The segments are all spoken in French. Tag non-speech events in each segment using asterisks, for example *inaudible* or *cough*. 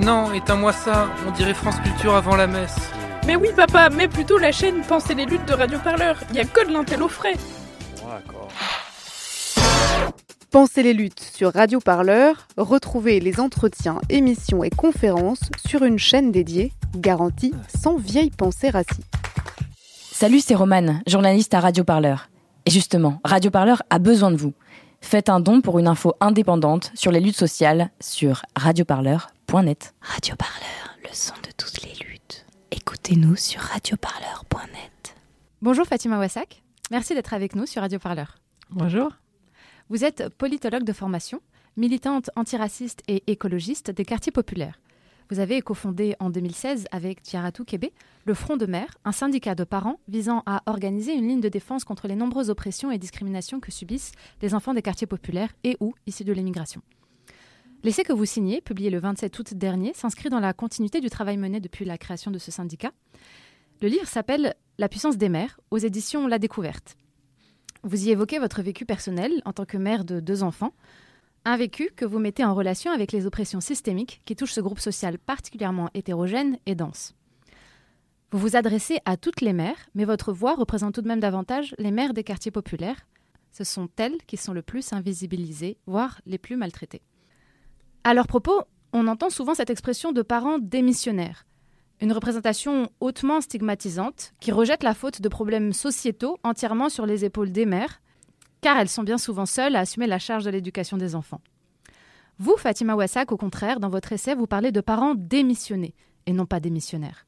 Oh non, éteins-moi ça, on dirait France Culture avant la messe. Mais oui papa, mais plutôt la chaîne Pensez les luttes de Radio Parleur. Il y a que de l'intel au frais. D'accord. Pensez les luttes sur Radio Parleur, retrouvez les entretiens, émissions et conférences sur une chaîne dédiée, garantie sans vieille pensée raciste. Salut, c'est Romane, journaliste à Radio Parleur. Et justement, Radio Parleur a besoin de vous. Faites un don pour une info indépendante sur les luttes sociales sur radioparleur.net. Radio Parleur, le son de toutes les luttes. Écoutez-nous sur radioparleur.net. Bonjour Fatima Wassak, merci d'être avec nous sur Radio Parleur. Bonjour. Vous êtes politologue de formation, militante antiraciste et écologiste des quartiers populaires. Vous avez cofondé en 2016 avec Tiaratou Kébé le Front de Mer, un syndicat de parents visant à organiser une ligne de défense contre les nombreuses oppressions et discriminations que subissent les enfants des quartiers populaires et ou issus de l'immigration. L'essai que vous signez, publié le 27 août dernier, s'inscrit dans la continuité du travail mené depuis la création de ce syndicat. Le livre s'appelle La puissance des mères aux éditions La Découverte. Vous y évoquez votre vécu personnel en tant que mère de deux enfants, un vécu que vous mettez en relation avec les oppressions systémiques qui touchent ce groupe social particulièrement hétérogène et dense. Vous vous adressez à toutes les mères, mais votre voix représente tout de même davantage les mères des quartiers populaires. Ce sont elles qui sont le plus invisibilisées, voire les plus maltraitées. À leur propos, on entend souvent cette expression de parents démissionnaires, une représentation hautement stigmatisante qui rejette la faute de problèmes sociétaux entièrement sur les épaules des mères, car elles sont bien souvent seules à assumer la charge de l'éducation des enfants. Vous, Fatima Wassak, au contraire, dans votre essai, vous parlez de parents démissionnés et non pas démissionnaires.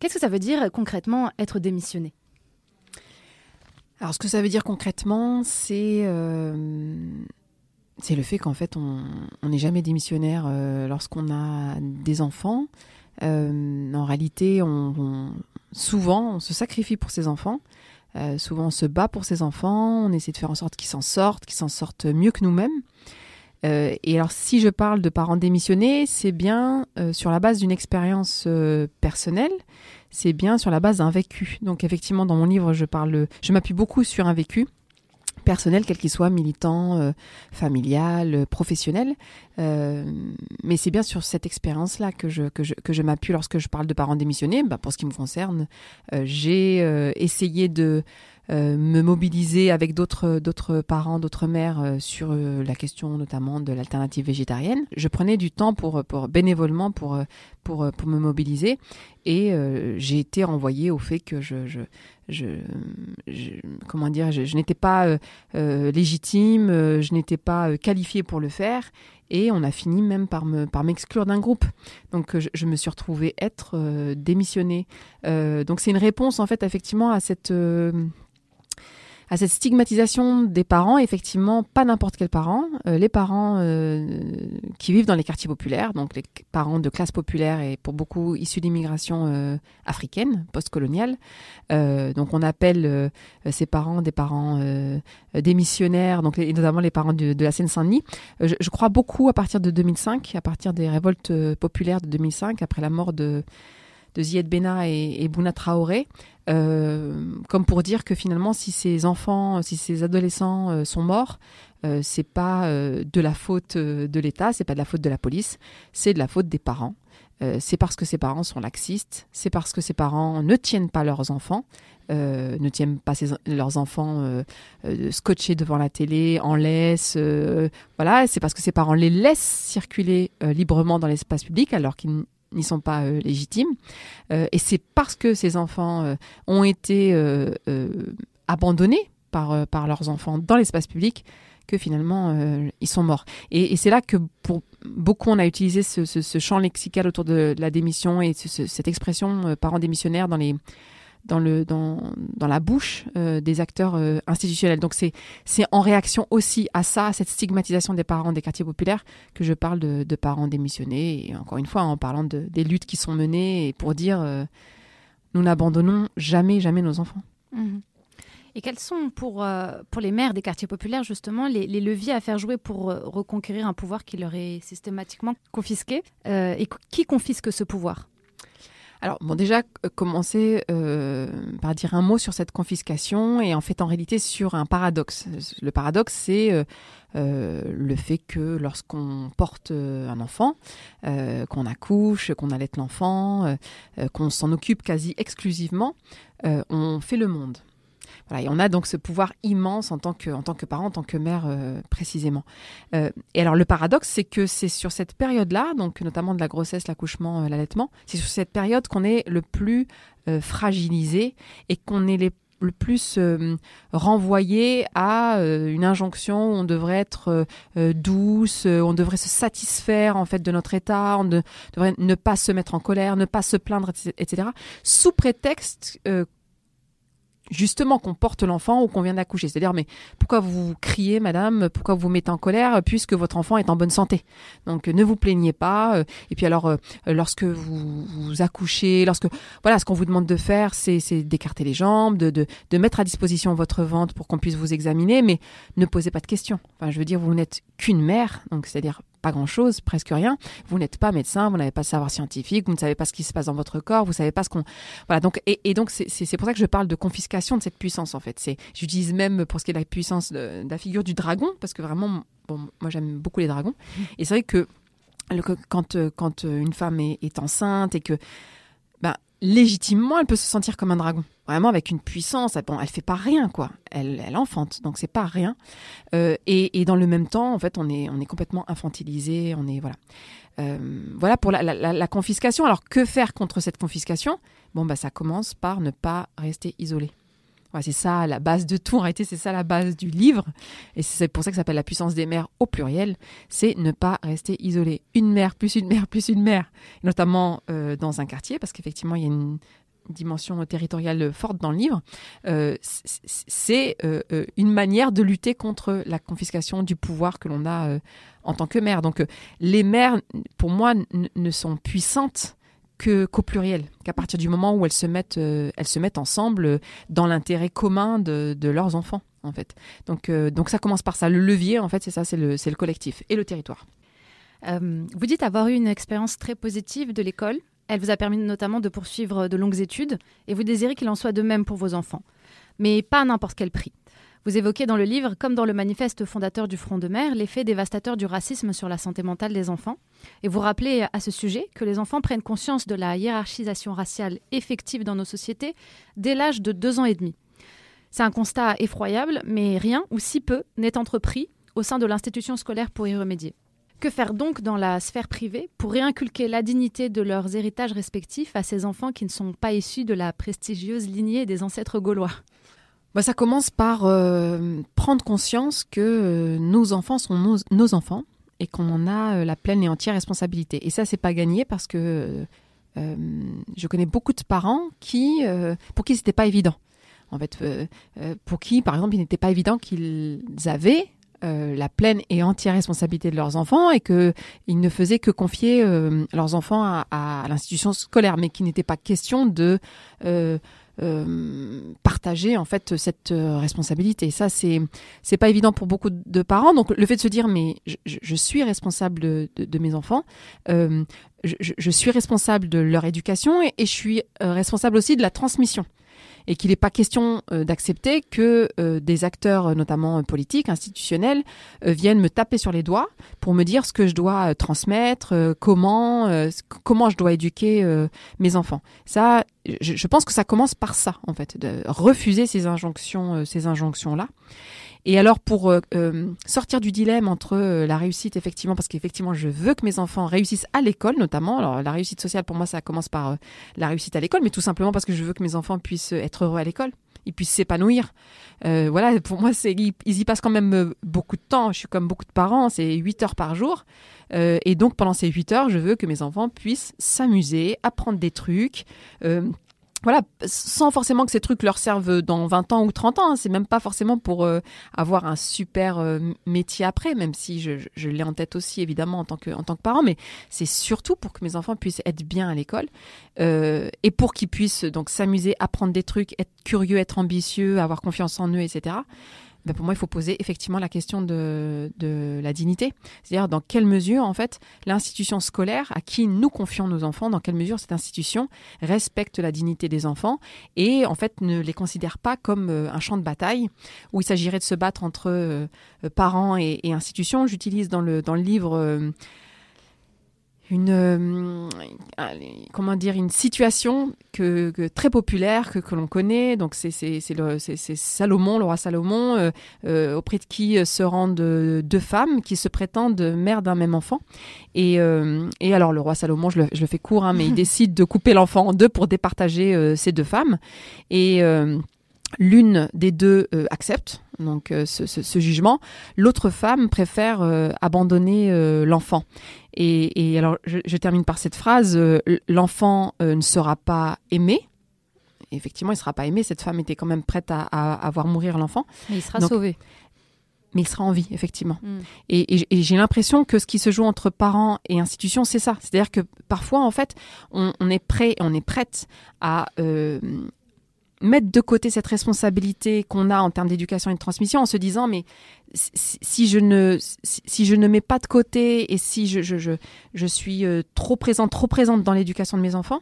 Qu'est-ce que ça veut dire concrètement être démissionné? Alors, ce que ça veut dire concrètement, c'est euh, le fait qu'en fait, on n'est jamais démissionnaire euh, lorsqu'on a des enfants. Euh, en réalité, on- souvent, on se sacrifie pour ses enfants. Euh, souvent, on se bat pour ses enfants. On essaie de faire en sorte qu'ils s'en sortent, qu'ils s'en sortent mieux que nous-mêmes. Euh, et alors, si je parle de parents démissionnés, c'est bien euh, sur la base d'une expérience personnelle. C'est bien sur la base d'un vécu. Donc, effectivement, dans mon livre, je parle, je m'appuie beaucoup sur un vécu personnel, quel qu'il soit, militant, euh, familial, euh, professionnel. Euh, mais c'est bien sur cette expérience-là que je, que je, que je m'appuie lorsque je parle de parents démissionnés. Bah, pour ce qui me concerne, euh, j'ai essayé de me mobiliser avec d'autres parents, d'autres mères sur la question notamment de l'alternative végétarienne. Je prenais du temps pour, pour bénévolement pour, pour, pour me mobiliser et j'ai été renvoyée au fait que je, je, comment dire, je, n'étais pas euh, euh, légitime, euh, je n'étais pas euh, qualifiée pour le faire et on a fini même par me par m'exclure d'un groupe. Donc euh, je, je me suis retrouvée être euh, démissionnée. Euh, donc c'est une réponse en fait effectivement à cette euh, à cette stigmatisation des parents, effectivement, pas n'importe quel parent, euh, les parents euh, qui vivent dans les quartiers populaires, donc les parents de classe populaire et pour beaucoup issus d'immigration euh, africaine, postcoloniale. Euh, donc on appelle euh, ces parents des parents euh, démissionnaires, donc et notamment les parents de, de la Seine-Saint-Denis. Je, je crois beaucoup à partir de 2005, à partir des révoltes populaires de 2005, après la mort de de Zied Bena et, et Bouna Traoré, euh, comme pour dire que finalement, si ces enfants, si ces adolescents euh, sont morts, euh, c'est pas euh, de la faute de l'État, c'est pas de la faute de la police, c'est de la faute des parents. C'est parce que ces parents sont laxistes, c'est parce que ces parents ne tiennent pas leurs enfants, ne tiennent pas leurs enfants scotchés devant la télé, en laisse, voilà, c'est parce que ces parents les laissent circuler librement dans l'espace public alors qu'ils n'y sont pas euh, légitimes. Euh, et c'est parce que ces enfants euh, ont été abandonnés par, par leurs enfants dans l'espace public que finalement ils sont morts. Et, c'est là que pour beaucoup on a utilisé ce, champ lexical autour de la démission et ce- ce- cette expression parents démissionnaires dans les dans le dans, dans la bouche euh, des acteurs euh, institutionnels. Donc c'est en réaction aussi à ça, à cette stigmatisation des parents des quartiers populaires que je parle de, parents démissionnés et encore une fois en parlant de, des luttes qui sont menées et pour dire euh, nous n'abandonnons jamais jamais nos enfants. Mhm. Et quels sont pour, pour les maires des quartiers populaires justement les, les leviers à faire jouer pour reconquérir un pouvoir qui leur est systématiquement confisqué Et qui confisque ce pouvoir? Alors, bon, déjà, euh, commencer euh, par dire un mot sur cette confiscation et en fait, en réalité, sur un paradoxe. Le paradoxe, c'est euh, le fait que lorsqu'on porte un enfant, qu'on accouche, qu'on allait l'enfant, qu'on s'en occupe quasi exclusivement, on fait le monde. Voilà, et on a donc ce pouvoir immense en tant que, en tant que parent, en tant que mère euh, précisément. Euh, et alors le paradoxe, c'est que c'est sur cette période-là, donc notamment de la grossesse, l'accouchement, euh, l'allaitement, c'est sur cette période qu'on est le plus euh, fragilisé et qu'on est le plus euh, renvoyé à euh, une injonction où on devrait être euh, euh, douce, on devrait se satisfaire en fait de notre état, on de- devrait ne pas se mettre en colère, ne pas se plaindre, etc. sous prétexte justement qu'on porte l'enfant ou qu'on vient d'accoucher. C'est-à-dire, mais pourquoi vous criez, madame? Pourquoi vous vous mettez en colère puisque votre enfant est en bonne santé? Donc, euh, ne vous plaignez pas. euh, Et puis alors, euh, lorsque vous, vous accouchez, lorsque voilà, ce qu'on vous demande de faire, c'est d'écarter les jambes, de, de, de mettre à disposition votre ventre pour qu'on puisse vous examiner, mais ne posez pas de questions. Enfin, je veux dire, vous n'êtes qu'une mère, donc c'est-à-dire pas grand-chose, presque rien. Vous n'êtes pas médecin, vous n'avez pas de savoir scientifique, vous ne savez pas ce qui se passe dans votre corps, vous savez pas ce qu'on voilà, donc, et, donc, c'est- pour ça que je parle de confiscation de cette puissance, en fait. C'est, j'utilise même pour ce qui est de la puissance de, la figure du dragon, parce que vraiment, bon, moi j'aime beaucoup les dragons. Et c'est vrai que, quand, euh, quand euh, une femme est, enceinte et que, légitimement, elle peut se sentir comme un dragon. Vraiment avec une puissance. Bon, elle fait pas rien, quoi. Elle, elle enfante, donc c'est pas rien. Euh, et, dans le même temps, en fait, on est, on est complètement infantilisé. On est, voilà. Euh, voilà pour la, la- la- la confiscation. Alors, que faire contre cette confiscation? Bon, bah, ça commence par ne pas rester isolé. C'est ça la base de tout. En réalité, c'est ça la base du livre. Et c'est pour ça que ça s'appelle la puissance des mères au pluriel. C'est ne pas rester isolé. Une mère plus une mère plus une mère. Notamment euh, dans un quartier, parce qu'effectivement, il y a une dimension territoriale forte dans le livre. Euh, c'est euh, euh, une manière de lutter contre la confiscation du pouvoir que l'on a euh, en tant que mère. Donc, euh, les mères, pour moi, ne sont puissantes que qu'au pluriel, qu'à partir du moment où elles se mettent, euh, elles se mettent ensemble euh, dans l'intérêt commun de, leurs enfants, en fait. Donc, euh, donc ça commence par ça. Le levier, en fait, c'est ça, c'est le, le collectif et le territoire. Vous dites avoir eu une expérience très positive de l'école. Elle vous a permis notamment de poursuivre de longues études et vous désirez qu'il en soit de même pour vos enfants. Mais pas à n'importe quel prix. Vous évoquez dans le livre, comme dans le manifeste fondateur du Front de mer, l'effet dévastateur du racisme sur la santé mentale des enfants. Et vous rappelez à ce sujet que les enfants prennent conscience de la hiérarchisation raciale effective dans nos sociétés dès l'âge de deux ans et demi. C'est un constat effroyable, mais rien ou si peu n'est entrepris au sein de l'institution scolaire pour y remédier. Que faire donc dans la sphère privée pour réinculquer la dignité de leurs héritages respectifs à ces enfants qui ne sont pas issus de la prestigieuse lignée des ancêtres gaulois? Bah, ça commence par euh, prendre conscience que euh, nos enfants sont nos, enfants et qu'on en a euh, la pleine et entière responsabilité. Et ça, c'est pas gagné parce que je connais beaucoup de parents qui, pour qui c'était pas évident. En fait, pour qui, par exemple, il n'était pas évident qu'ils avaient la pleine et entière responsabilité de leurs enfants et que ils ne faisaient que confier leurs enfants à, l'institution scolaire, mais qu'il n'était pas question de partager en fait cette euh, responsabilité. Ça, c'est c'est pas évident pour beaucoup de parents. Donc le fait de se dire mais je, suis responsable de, mes enfants, euh, je, suis responsable de leur éducation et, je suis euh, responsable aussi de la transmission. Et qu'il n'est pas question euh, d'accepter que euh, des acteurs, euh, notamment euh, politiques, institutionnels, euh, viennent me taper sur les doigts pour me dire ce que je dois euh, transmettre, euh, comment, euh, comment je dois éduquer euh, mes enfants. Ça, je, je pense que ça commence par ça, en fait, de refuser ces injonctions, euh, ces injonctions-là. Et alors, pour euh, euh, sortir du dilemme entre euh, la réussite, effectivement, parce qu'effectivement, je veux que mes enfants réussissent à l'école, notamment. Alors, la réussite sociale, pour moi, ça commence par la réussite à l'école, mais tout simplement parce que je veux que mes enfants puissent être heureux à l'école, ils puissent s'épanouir. Euh, voilà, pour moi, c'est ils, y passent quand même euh, beaucoup de temps. Je suis comme beaucoup de parents, c'est 8 heures par jour. Euh, et donc, pendant ces 8 heures, je veux que mes enfants puissent s'amuser, apprendre des trucs. Voilà, sans forcément que ces trucs leur servent dans 20 ans ou 30 ans. hein. C'est même pas forcément pour euh, avoir un super euh, métier après, même si je, je- l'ai en tête aussi évidemment en tant que, en tant que parent, mais c'est surtout pour que mes enfants puissent être bien à l'école euh, et pour qu'ils puissent donc s'amuser, apprendre des trucs, être curieux, être ambitieux, avoir confiance en eux, etc. ben, pour moi, il faut poser effectivement la question de, de la dignité. C'est-à-dire dans quelle mesure, en fait, l'institution scolaire à qui nous confions nos enfants, dans quelle mesure cette institution respecte la dignité des enfants et, en fait, ne les considère pas comme euh, un champ de bataille où il s'agirait de se battre entre euh, parents et, institutions. J'utilise dans le, dans le livre euh, une euh, comment dire une situation que, que très populaire que, que l'on connaît. Donc c'est Salomon le roi Salomon euh, euh, auprès de qui se rendent deux femmes qui se prétendent mères d'un même enfant. Et et alors le roi Salomon je le, je le fais court hein, mais il *laughs* décide de couper l'enfant en deux pour départager ces deux femmes. Et L'une des deux accepte donc euh, ce, ce, ce jugement, l'autre femme préfère euh, abandonner euh, l'enfant. Et, et alors, je, je termine par cette phrase euh, l'enfant euh, ne sera pas aimé. Effectivement, il ne sera pas aimé. Cette femme était quand même prête à, à, à voir mourir l'enfant, Mais il sera Donc, sauvé. mais il sera en vie, effectivement. Mm. Et, et- et j'ai l'impression que ce qui se joue entre parents et institutions, c'est ça. C'est-à-dire que parfois, en fait, on, on est prêt, on est prête à euh, mettre de côté cette responsabilité qu'on a en termes d'éducation et de transmission, en se disant mais si, je ne si, je ne mets pas de côté et si je je, je, je suis euh, trop présente trop présente dans l'éducation de mes enfants,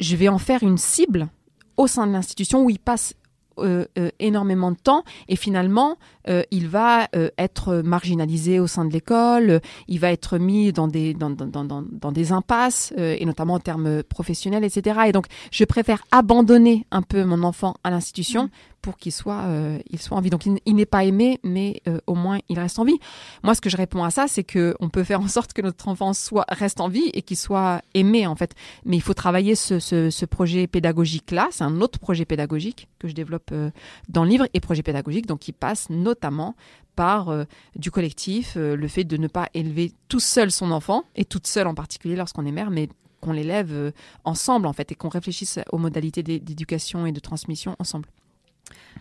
je vais en faire une cible au sein de l'institution où ils passent euh, euh, énormément de temps et finalement euh, il va euh, être marginalisé au sein de l'école, euh, il va être mis dans des, dans, dans, dans, dans- des impasses euh, et notamment en termes professionnels, etc. Et donc je préfère abandonner un peu mon enfant à l'institution pour qu'il soit, euh, il soit en vie. Donc il, n'est pas aimé, mais euh, au moins il reste en vie. Moi, ce que je réponds à ça, c'est que on peut faire en sorte que notre enfant soit reste en vie et qu'il soit aimé en fait. Mais il faut travailler ce, projet pédagogique là. C'est un autre projet pédagogique que je développe euh, dans le livre et projet pédagogique donc qui passe notamment par du collectif, le fait de ne pas élever tout seul son enfant et toute seule en particulier lorsqu'on est mère, mais qu'on l'élève ensemble en fait et qu'on réfléchisse aux modalités d'é- d'éducation et de transmission ensemble.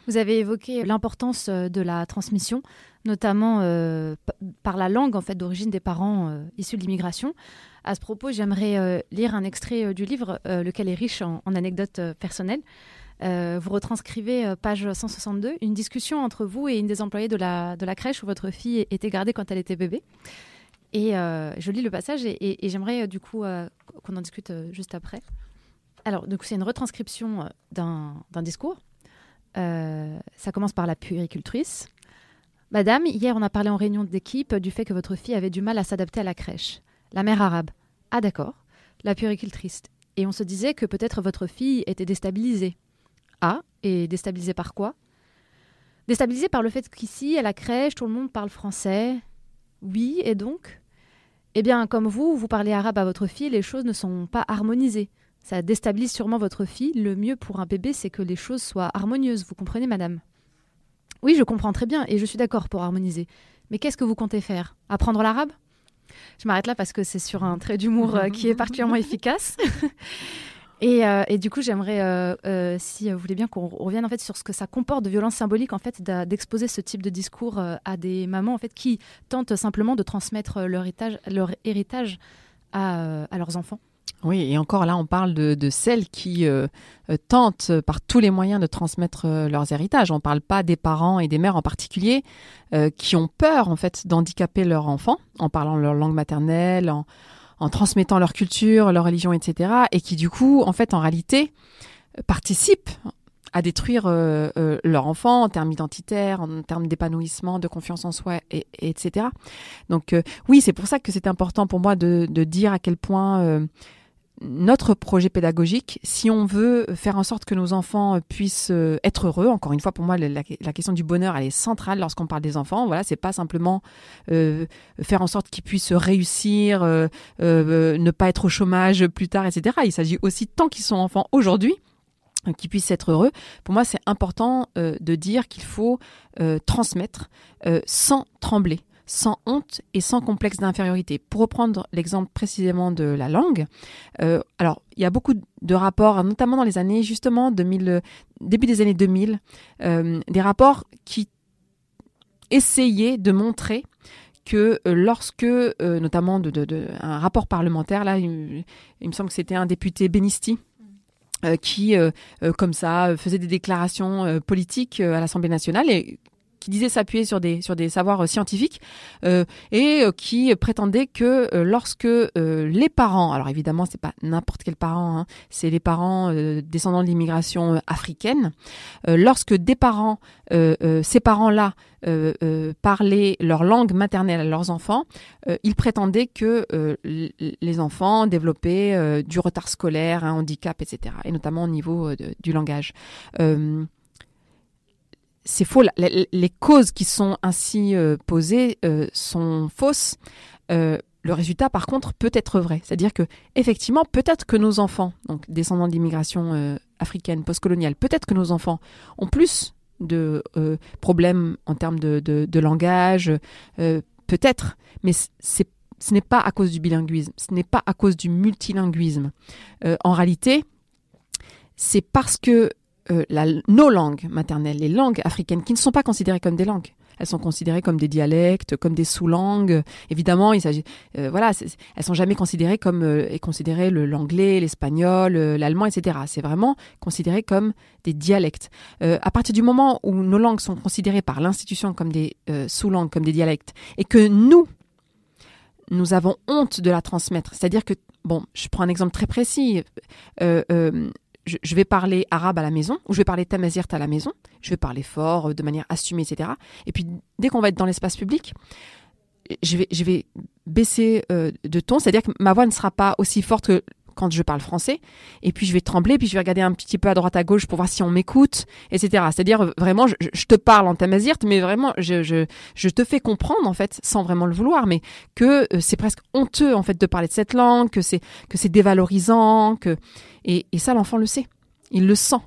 Vous avez évoqué l'importance euh, de la transmission, notamment euh, par la langue en fait d'origine des parents euh, issus de l'immigration. À ce propos, j'aimerais lire un extrait du livre, lequel est riche en, anecdotes personnelles. Vous retranscrivez, page 162, une discussion entre vous et une des employées de la, crèche où votre fille était gardée quand elle était bébé. Et je lis le passage et, j'aimerais du coup qu'on en discute juste après. Alors, donc c'est une retranscription d'un discours. Euh, ça commence par la puéricultrice. Madame, hier on a parlé en réunion d'équipe du fait que votre fille avait du mal à s'adapter à la crèche. La mère arabe. Ah d'accord. La puéricultrice. Et on se disait que peut-être votre fille était déstabilisée. Ah, et déstabilisée par quoi? Déstabilisée par le fait qu'ici, à la crèche, tout le monde parle français. Oui, et donc? Eh bien, comme vous, vous parlez arabe à votre fille, les choses ne sont pas harmonisées. Ça déstabilise sûrement votre fille. Le mieux pour un bébé, c'est que les choses soient harmonieuses. Vous comprenez, madame? Oui, je comprends très bien et je suis d'accord pour harmoniser. Mais qu'est-ce que vous comptez faire? Apprendre l'arabe? Je m'arrête là parce que c'est sur un trait d'humour euh, qui est particulièrement *laughs* efficace. *laughs* Et, euh, et du coup, j'aimerais, euh, euh, si vous voulez bien, qu'on revienne en fait sur ce que ça comporte de violence symbolique en fait d'exposer ce type de discours à des mamans en fait qui tentent simplement de transmettre leur héritage, leur héritage à, à leurs enfants. Oui, et encore là, on parle de, de celles qui euh, euh, tentent euh, par tous les moyens de transmettre euh, leurs héritages. On ne parle pas des parents et des mères en particulier euh, qui ont peur en fait d'handicaper leur enfant en parlant leur langue maternelle, en, en transmettant leur culture, leur religion, etc. Et qui du coup, en fait, en réalité, participent à détruire leur enfant en termes identitaires, en termes d'épanouissement, de confiance en soi, et, et etc. Donc oui, c'est pour ça que c'est important pour moi de, de dire à quel point notre projet pédagogique, si on veut faire en sorte que nos enfants puissent euh, être heureux, encore une fois, pour moi, la, question du bonheur, elle est centrale lorsqu'on parle des enfants. Voilà, c'est pas simplement euh, faire en sorte qu'ils puissent réussir, euh, ne pas être au chômage plus tard, etc. Il s'agit aussi, tant qu'ils sont enfants aujourd'hui, qu'ils puissent être heureux. Pour moi, c'est important de dire qu'il faut transmettre sans trembler sans honte et sans complexe d'infériorité. Pour reprendre l'exemple précisément de la langue, euh, alors il y a beaucoup de rapports, notamment dans les années justement 2000, euh, début des années 2000, euh, des rapports qui essayaient de montrer que lorsque, notamment un rapport parlementaire, là, il, me semble que c'était un député Benisti, qui, comme ça, faisait des déclarations politiques à l'Assemblée nationale qui disait s'appuyer sur des, sur des savoirs euh, scientifiques euh, et euh, qui prétendait que lorsque les parents, alors évidemment c'est pas n'importe quel parent, hein, c'est les parents descendants de l'immigration africaine, lorsque des parents, ces parents-là parlaient leur langue maternelle à leurs enfants, ils prétendaient que les enfants développaient du retard scolaire, un handicap, etc. Et notamment au niveau du langage. C'est faux. Les causes qui sont ainsi euh, posées euh, sont fausses. Euh, le résultat, par contre, peut être vrai. C'est-à-dire que, effectivement, peut-être que nos enfants, donc descendants de l'immigration africaine postcoloniale, peut-être que nos enfants ont plus de problèmes en termes de, langage, peut-être, mais ce n'est pas à cause du bilinguisme, ce n'est pas à cause du multilinguisme. En réalité, c'est parce que euh, la- nos langues maternelles, les langues africaines, qui ne sont pas considérées comme des langues, elles sont considérées comme des dialectes, comme des sous-langues. Évidemment, il s'agit, euh, voilà, elles sont jamais considérées comme euh, est considéré l'anglais, l'espagnol, euh, l'allemand, etc. C'est vraiment considéré comme des dialectes. À partir du moment où nos langues sont considérées par l'institution comme des sous-langues, comme des dialectes, et que nous, nous avons honte de la transmettre. C'est-à-dire que, bon, je prends un exemple très précis. Je, vais parler arabe à la maison, ou je vais parler tamazirt à la maison, je vais parler fort, euh, de manière assumée, etc. Et puis, dès qu'on va être dans l'espace public, je vais, je vais baisser euh, de ton, c'est-à-dire que ma voix ne sera pas aussi forte que quand je parle français, et puis je vais trembler, puis je vais regarder un petit peu à droite à gauche pour voir si on m'écoute, etc. C'est-à-dire vraiment, je, te parle en tamazirt, mais vraiment, je, je, te fais comprendre en fait, sans vraiment le vouloir, mais que euh, c'est presque honteux en fait de parler de cette langue, que c'est que c'est dévalorisant, que et, ça l'enfant le sait, il le sent.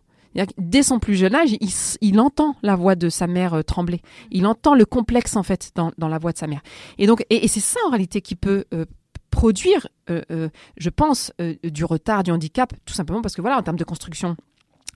Dès son plus jeune âge, il, entend la voix de sa mère euh, trembler. Il entend le complexe en fait dans, la voix de sa mère. Et donc, et, et c'est ça en réalité qui peut euh, produire, euh, euh, je pense, euh, du retard, du handicap, tout simplement parce que voilà, en termes de construction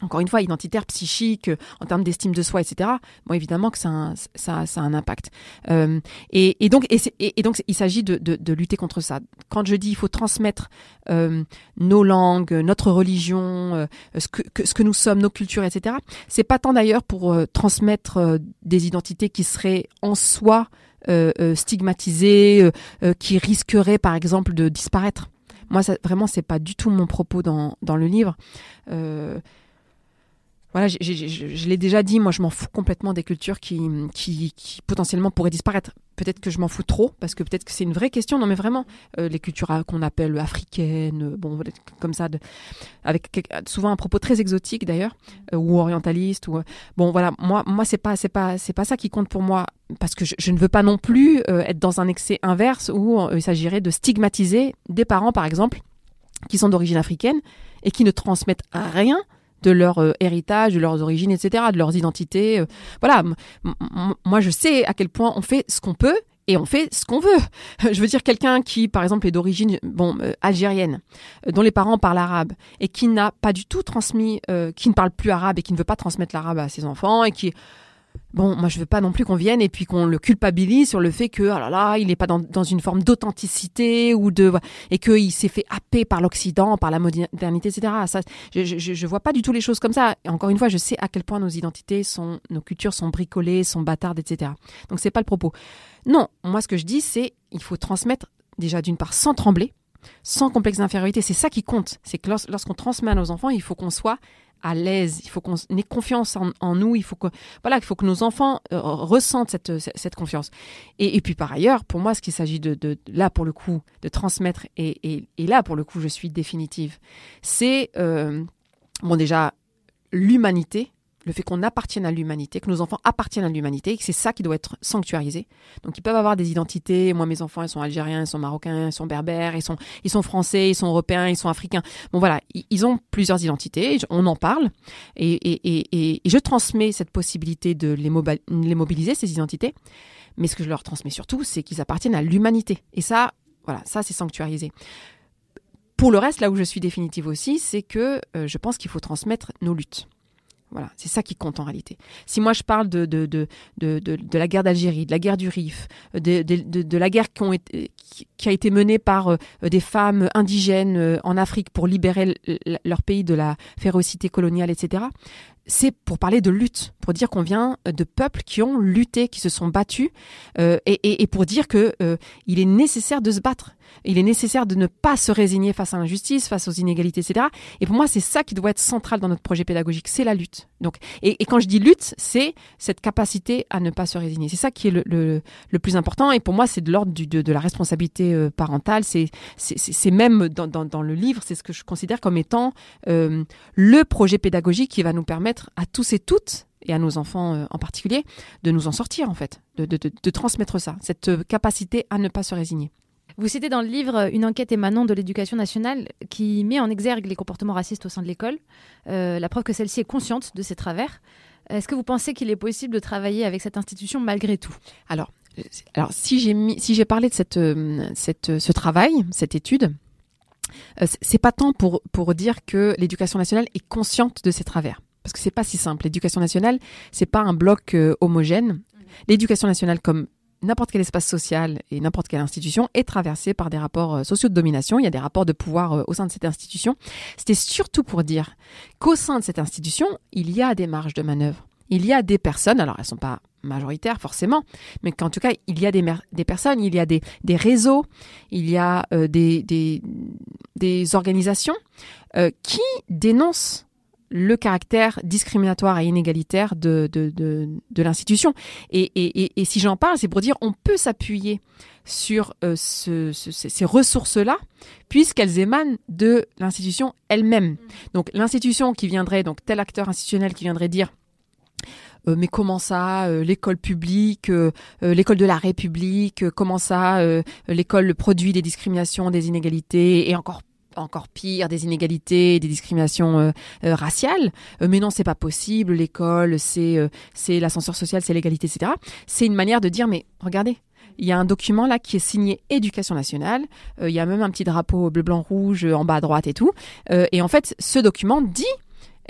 encore une fois, identitaire, psychique, en termes d'estime de soi, etc. Bon, évidemment que ça a un, ça, ça a un impact. Euh, et, et donc, et, et- donc, il s'agit de, de, de lutter contre ça. Quand je dis il faut transmettre euh, nos langues, notre religion, euh, ce, que, ce que nous sommes, nos cultures, etc. C'est pas tant d'ailleurs pour euh, transmettre euh, des identités qui seraient en soi euh, stigmatisées, qui risqueraient par exemple de disparaître. Moi, ça, vraiment, c'est pas du tout mon propos dans, dans le livre. Euh, voilà, je l'ai déjà dit, moi je m'en fous complètement des cultures qui, qui, potentiellement pourraient disparaître. Peut-être que je m'en fous trop, parce que peut-être que c'est une vraie question. Non, mais vraiment, euh, les cultures euh, qu'on appelle africaines, euh, bon, comme ça, avec souvent un propos très exotique d'ailleurs, ou orientaliste, ou bon, voilà, moi, moi c'est pas, c'est pas, c'est pas ça qui compte pour moi, parce que je, je ne veux pas non plus être dans un excès inverse où il s'agirait de stigmatiser des parents, par exemple, qui sont d'origine africaine et qui ne transmettent rien de leur euh, héritage, de leurs origines, etc., de leurs identités. euh, voilà, moi je sais à quel point on fait ce qu'on peut et on fait ce qu'on veut. *laughs* Je veux dire quelqu'un qui, par exemple, est d'origine bon euh, algérienne, euh, dont les parents parlent arabe et qui n'a pas du tout transmis, euh, qui ne parle plus arabe et qui ne veut pas transmettre l'arabe à ses enfants et qui Bon, moi, je veux pas non plus qu'on vienne et puis qu'on le culpabilise sur le fait que, oh là là, il n'est pas dans, une forme d'authenticité ou de, et qu'il s'est fait happer par l'Occident, par la modernité, etc. Ça, je, je vois pas du tout les choses comme ça. Et encore une fois, je sais à quel point nos identités sont, nos cultures sont bricolées, sont bâtardes, etc. Donc c'est pas le propos. Non, moi, ce que je dis, c'est, il faut transmettre déjà d'une part sans trembler, sans complexe d'infériorité. C'est ça qui compte. C'est que lors- lorsqu'on transmet à nos enfants, il faut qu'on soit à l'aise, il faut qu'on ait confiance en, nous, il faut que voilà, il faut que nos enfants euh, ressentent cette, cette, cette confiance. Et, et puis par ailleurs, pour moi, ce qu'il s'agit de, de là pour le coup de transmettre et, et, et là pour le coup, je suis définitive, c'est euh, bon déjà l'humanité, le fait qu'on appartienne à l'humanité, que nos enfants appartiennent à l'humanité, et que c'est ça qui doit être sanctuarisé. Donc ils peuvent avoir des identités. Moi, mes enfants, ils sont algériens, ils sont marocains, ils sont berbères, ils sont, ils sont français, ils sont européens, ils sont africains. Bon voilà, ils, ont plusieurs identités. On en parle, et, je transmets cette possibilité de les mobiliser ces identités. Mais ce que je leur transmets surtout, c'est qu'ils appartiennent à l'humanité. Et ça, voilà, ça c'est sanctuarisé. Pour le reste, là où je suis définitive aussi, c'est que euh, je pense qu'il faut transmettre nos luttes. Voilà, c'est ça qui compte en réalité. Si moi je parle de, de, de, de, de, la guerre d'Algérie, de la guerre du Rif, de, de, de, la guerre qui, ont été, qui, a été menée par euh, des femmes indigènes euh, en Afrique pour libérer leur pays de la férocité coloniale, etc., c'est pour parler de lutte, pour dire qu'on vient de peuples qui ont lutté, qui se sont battus, euh, et, et, pour dire que euh, il est nécessaire de se battre. Il est nécessaire de ne pas se résigner face à l'injustice, face aux inégalités, etc. Et pour moi, c'est ça qui doit être central dans notre projet pédagogique, c'est la lutte. Donc, et, quand je dis lutte, c'est cette capacité à ne pas se résigner. C'est ça qui est le, le, plus important. Et pour moi, c'est de l'ordre de, de la responsabilité euh, parentale. C'est même dans, dans, le livre, c'est ce que je considère comme étant euh, le projet pédagogique qui va nous permettre à tous et toutes et à nos enfants euh, en particulier, de nous en sortir en fait, de, de, de, transmettre ça, cette capacité à ne pas se résigner. Vous citez dans le livre une enquête émanant de l'éducation nationale qui met en exergue les comportements racistes au sein de l'école, euh, la preuve que celle-ci est consciente de ses travers. Est-ce que vous pensez qu'il est possible de travailler avec cette institution malgré tout? Alors, euh, alors si j'ai si parlé de cette, euh, cette, ce travail, cette étude, euh, c'est- c'est pas tant pour pour dire que l'éducation nationale est consciente de ses travers, parce que c'est pas si simple. L'éducation nationale, c'est pas un bloc euh, homogène. L'éducation nationale, comme n'importe quel espace social et n'importe quelle institution, est traversée par des rapports euh, sociaux de domination. Il y a des rapports de pouvoir euh, au sein de cette institution. C'était surtout pour dire qu'au sein de cette institution, il y a des marges de manœuvre. Il y a des personnes, alors elles sont pas majoritaires forcément, mais qu'en tout cas, il y a des, personnes, il y a des, réseaux, il y a euh, des, des, organisations qui dénoncent le caractère discriminatoire et inégalitaire de, de, de, de l'institution. Et, et, et, et si j'en parle, c'est pour dire on peut s'appuyer sur euh, ce, ce- ces ces ressources-là, puisqu'elles émanent de l'institution elle-même. Donc l'institution qui viendrait, donc tel acteur institutionnel qui viendrait dire euh, mais comment ça, euh, l'école publique, euh, l'école de la République, comment ça, l'école produit des discriminations, des inégalités et encore encore pire, des inégalités, des discriminations euh, euh, raciales. Euh, mais non, c'est pas possible. L'école, c'est c'est l'ascenseur social, c'est l'égalité, etc. C'est une manière de dire, mais regardez, il y a un document là qui est signé Éducation nationale. Il y a même un petit drapeau bleu, blanc, rouge en bas à droite et tout. Et en fait, ce document dit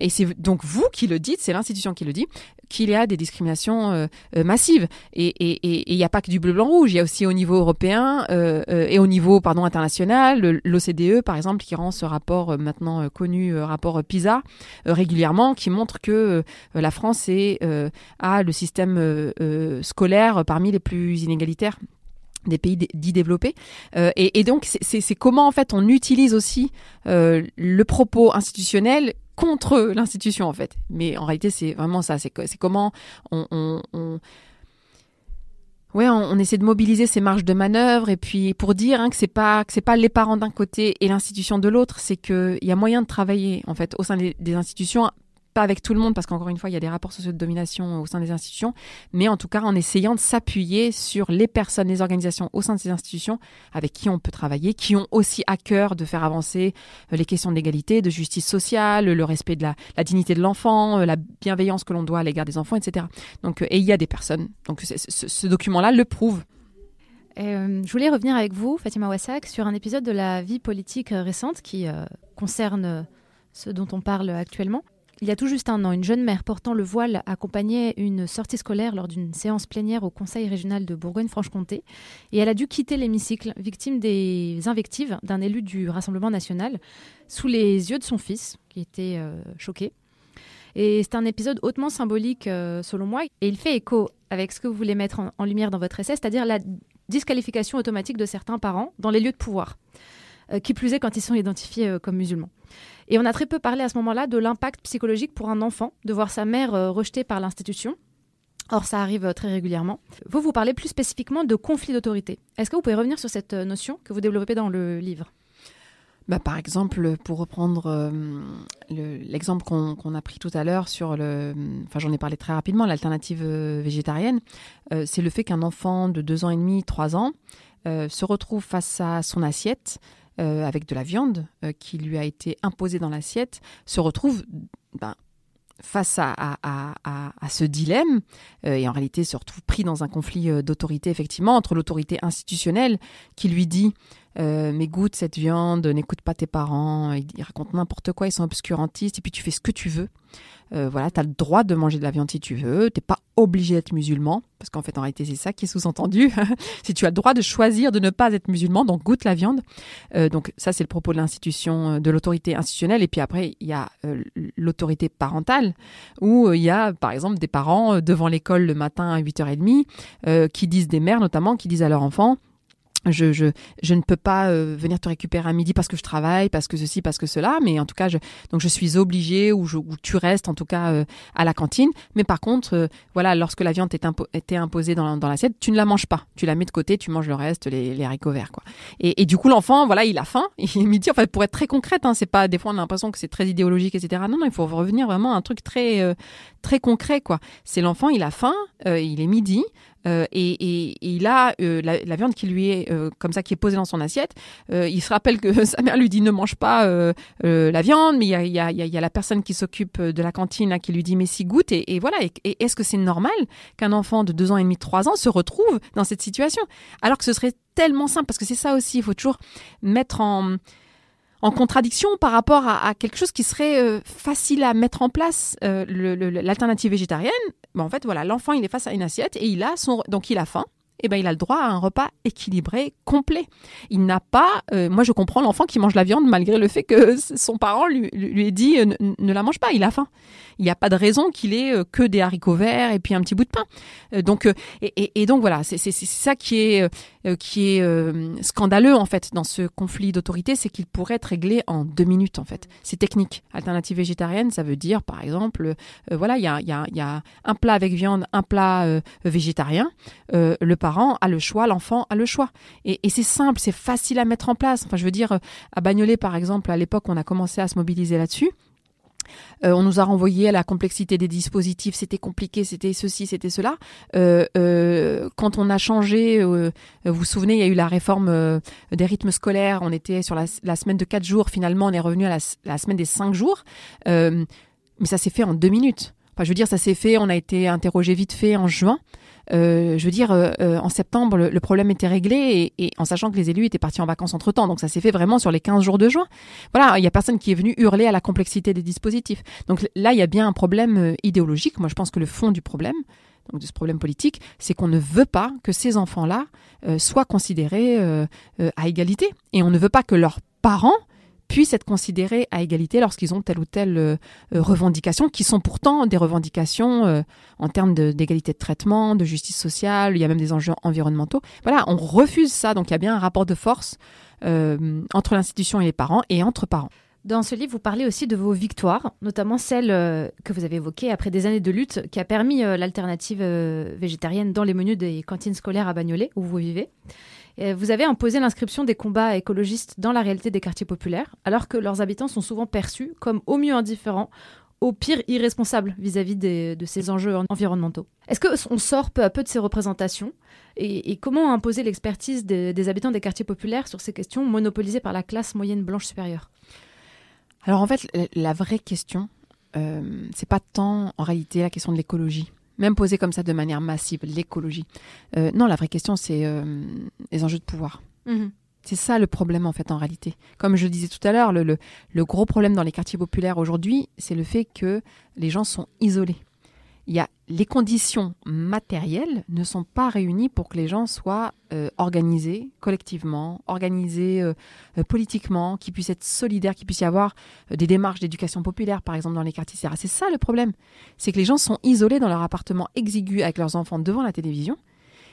et c'est donc vous qui le dites, c'est l'institution qui le dit, qu'il y a des discriminations euh, euh, massives. Et il n'y a pas que du bleu, blanc, rouge. Il y a aussi au niveau européen euh, et au niveau pardon international, l'OCDE par exemple qui rend ce rapport maintenant connu, rapport PISA, régulièrement, qui montre que la France est, a le système scolaire parmi les plus inégalitaires des pays dits développés. Et, et donc, c'est- comment en fait on utilise aussi le propos institutionnel contre l'institution en fait. Mais en réalité, c'est vraiment ça. C'est co- c'est comment on, Ouais, on, essaie de mobiliser ces marges de manœuvre et puis pour dire hein, que c'est pas que c'est pas les parents d'un côté et l'institution de l'autre, c'est que il y a moyen de travailler en fait au sein des institutions, pas avec tout le monde parce qu'encore une fois il y a des rapports sociaux de domination au sein des institutions, mais en tout cas en essayant de s'appuyer sur les personnes, les organisations au sein de ces institutions avec qui on peut travailler, qui ont aussi à cœur de faire avancer euh, les questions d'égalité, de justice sociale, le respect de la, dignité de l'enfant, euh, la bienveillance que l'on doit à l'égard des enfants, etc. Donc, euh, et il y a des personnes. Donc ce, document-là le prouve. Euh, je voulais revenir avec vous, Fatima Wassak, sur un épisode de la vie politique euh, récente qui euh, concerne euh, ce dont on parle actuellement. Il y a tout juste un an, une jeune mère portant le voile accompagnait une sortie scolaire lors d'une séance plénière au Conseil régional de Bourgogne-Franche-Comté et elle a dû quitter l'hémicycle, victime des invectives d'un élu du Rassemblement national, sous les yeux de son fils, qui était euh, choqué. Et c'est un épisode hautement symbolique, euh, selon moi, et il fait écho avec ce que vous voulez mettre en, lumière dans votre essai, c'est-à-dire la disqualification automatique de certains parents dans les lieux de pouvoir, euh, qui plus est quand ils sont identifiés comme musulmans. Et on a très peu parlé à ce moment-là de l'impact psychologique pour un enfant de voir sa mère euh, rejetée par l'institution. Or, ça arrive euh, très régulièrement. Vous, vous parlez plus spécifiquement de conflit d'autorité. Est-ce que vous pouvez revenir sur cette euh, notion que vous développez dans le livre? Bah, par exemple, pour reprendre le- l'exemple qu'on a pris tout à l'heure sur le, enfin j'en ai parlé très rapidement, l'alternative végétarienne, c'est le fait qu'un enfant de deux ans et demi, trois ans, se retrouve face à son assiette euh, avec de la viande euh, qui lui a été imposée dans l'assiette, se retrouve ben, face à, ce dilemme euh, et en réalité se retrouve pris dans un conflit d'autorité effectivement entre l'autorité institutionnelle qui lui dit mais goûte cette viande, n'écoute pas tes parents, ils racontent n'importe quoi, ils sont obscurantistes, et puis tu fais ce que tu veux. Euh, voilà, tu as le droit de manger de la viande si tu veux, t'es pas obligé d'être musulman, parce qu'en fait en réalité c'est ça qui est sous-entendu. *laughs* si tu as le droit de choisir de ne pas être musulman, donc goûte la viande. Euh, donc ça c'est le propos de l'institution, euh, de l'autorité institutionnelle, et puis après il y a euh, l'autorité parentale, où euh, il y a par exemple des parents devant l'école le matin à 8h30, euh, qui disent, des mères notamment, qui disent à leur enfant, je, je, je ne peux pas euh, venir te récupérer à midi parce que je travaille, parce que ceci, parce que cela, mais en tout cas, je, donc je suis obligée ou, je, ou tu restes en tout cas euh, à la cantine. Mais par contre, euh, voilà, lorsque la viande est était imposée dans, dans l'assiette, tu ne la manges pas, tu la mets de côté, tu manges le reste, les, les haricots verts, quoi. Et, et du coup, l'enfant, voilà, il a faim, *laughs* il midi, en fait, pour être très concrète, hein, c'est pas des fois on a l'impression que c'est très idéologique, etc. Non, non, il faut revenir vraiment à un truc très euh, très concret, quoi. C'est l'enfant, il a faim, euh, il est midi. Euh, et, et- il a euh, la, viande qui lui est euh, comme ça qui est posée dans son assiette. Il se rappelle que *laughs* sa mère lui dit ne mange pas la viande, mais il y a, la personne qui s'occupe de la cantine qui lui dit mais si goûte et, voilà. Et, est-ce que c'est normal qu'un enfant de deux ans et demi, trois ans se retrouve dans cette situation? Alors que ce serait tellement simple parce que c'est ça aussi. Il faut toujours mettre en en contradiction par rapport à, quelque chose qui serait euh, facile à mettre en place, euh, l'alternative végétarienne. Ben, en fait, voilà, l'enfant il est face à une assiette et il a donc il a faim. Et ben il a le droit à un repas équilibré, complet. Il n'a pas, euh, moi je comprends l'enfant qui mange la viande malgré le fait que *laughs* son parent lui, lui ait dit ne la mange pas, il a faim. Il n'y a pas de raison qu'il ait euh, que des haricots verts et puis un petit bout de pain. Euh, donc euh, et, et- et donc voilà, c'est ça qui est qui est scandaleux en fait dans ce conflit d'autorité, c'est qu'il pourrait être réglé en deux minutes en fait. C'est technique. Alternative végétarienne, ça veut dire par exemple, euh, voilà, il y a, y, a, y a un plat avec viande, un plat euh, végétarien. Euh, le parent a le choix, l'enfant a le choix. Et, et c'est simple, c'est facile à mettre en place. Enfin, je veux dire, à Bagnolet par exemple, à l'époque, on a commencé à se mobiliser là-dessus. Euh, on nous a renvoyé à la complexité des dispositifs, c'était compliqué, c'était ceci, c'était cela. Euh, euh, quand on a changé, vous vous souvenez, il y a eu la réforme des rythmes scolaires, on était sur la, semaine de quatre jours, finalement on est revenu à la, semaine des cinq jours, mais ça s'est fait en deux minutes. Enfin, je veux dire, ça s'est fait, on a été interrogé vite fait en juin. Euh, je veux dire, euh, euh, en septembre, le, problème était réglé et, en sachant que les élus étaient partis en vacances entre temps. Donc ça s'est fait vraiment sur les 15 jours de juin. Voilà, il y a personne qui est venu hurler à la complexité des dispositifs. Donc là, il y a bien un problème idéologique. Moi, je pense que le fond du problème, donc de ce problème politique, c'est qu'on ne veut pas que ces enfants-là soient considérés à égalité. Et on ne veut pas que leurs parents puissent être considérés à égalité lorsqu'ils ont telle ou telle euh, euh, revendication, qui sont pourtant des revendications euh, en termes d'égalité de, traitement, de justice sociale, il y a même des enjeux environnementaux. Voilà, on refuse ça, donc il y a bien un rapport de force entre l'institution et les parents et entre parents. Dans ce livre, vous parlez aussi de vos victoires, notamment celle que vous avez évoquée après des années de lutte qui a permis l'alternative végétarienne dans les menus des cantines scolaires à Bagnolet, où vous vivez. Vous avez imposé l'inscription des combats écologistes dans la réalité des quartiers populaires, alors que leurs habitants sont souvent perçus comme au mieux indifférents, au pire irresponsables vis-à-vis de ces enjeux en- environnementaux. Est-ce qu'on sort peu à peu de ces représentations et, comment imposer l'expertise des, habitants des quartiers populaires sur ces questions monopolisées par la classe moyenne blanche supérieure? Alors en fait, la- la vraie question, euh, c'est pas tant en réalité la question de l'écologie, même posée comme ça de manière massive, l'écologie. Euh, non, la vraie question, c'est euh, les enjeux de pouvoir. C'est ça le problème en fait en réalité. Comme je le disais tout à l'heure, le, le- le gros problème dans les quartiers populaires aujourd'hui, c'est le fait que les gens sont isolés. Il y a les conditions matérielles ne sont pas réunies pour que les gens soient euh, organisés collectivement, organisés euh, euh, politiquement, qu'ils puissent être solidaires, qu'il puisse y avoir des démarches d'éducation populaire par exemple dans les quartiers. C'est ça le problème, c'est que les gens sont isolés dans leur appartement exigu avec leurs enfants devant la télévision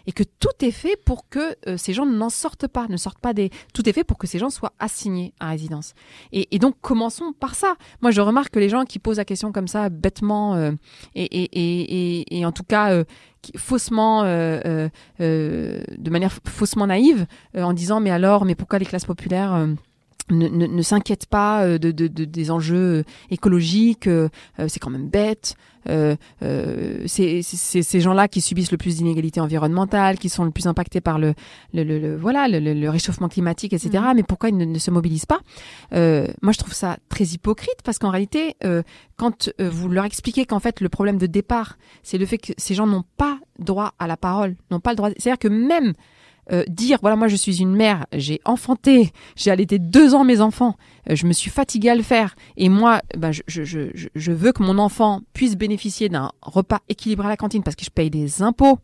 et que tout est fait pour que euh, ces gens n'en sortent pas, ne sortent pas des. Tout est fait pour que ces gens soient assignés à résidence. Et, et donc commençons par ça. Moi, je remarque que les gens qui posent la question comme ça bêtement euh, et, et, et, en tout cas euh, faussement, euh, euh, euh, de manière faussement naïve, en disant mais alors, mais pourquoi les classes populaires ne, ne, ne s'inquiètent pas euh, de, de, de- des enjeux écologiques, euh, euh, c'est quand même bête. Euh, euh, c'est c'est- c'est ces gens-là qui subissent le plus d'inégalités environnementales, qui sont le plus impactés par le, le, le- le- voilà le, le- le réchauffement climatique, etc. Mais pourquoi ils ne, ne se mobilisent pas? Euh, Moi, je trouve ça très hypocrite parce qu'en réalité, euh, quand euh, vous leur expliquez qu'en fait le problème de départ, c'est le fait que ces gens n'ont pas droit à la parole, n'ont pas le droit. C'est-à-dire que même euh, dire voilà moi je suis une mère, j'ai enfanté, j'ai allaité deux ans mes enfants, euh, je me suis fatiguée à le faire et moi ben, je, je, je, je veux que mon enfant puisse bénéficier d'un repas équilibré à la cantine parce que je paye des impôts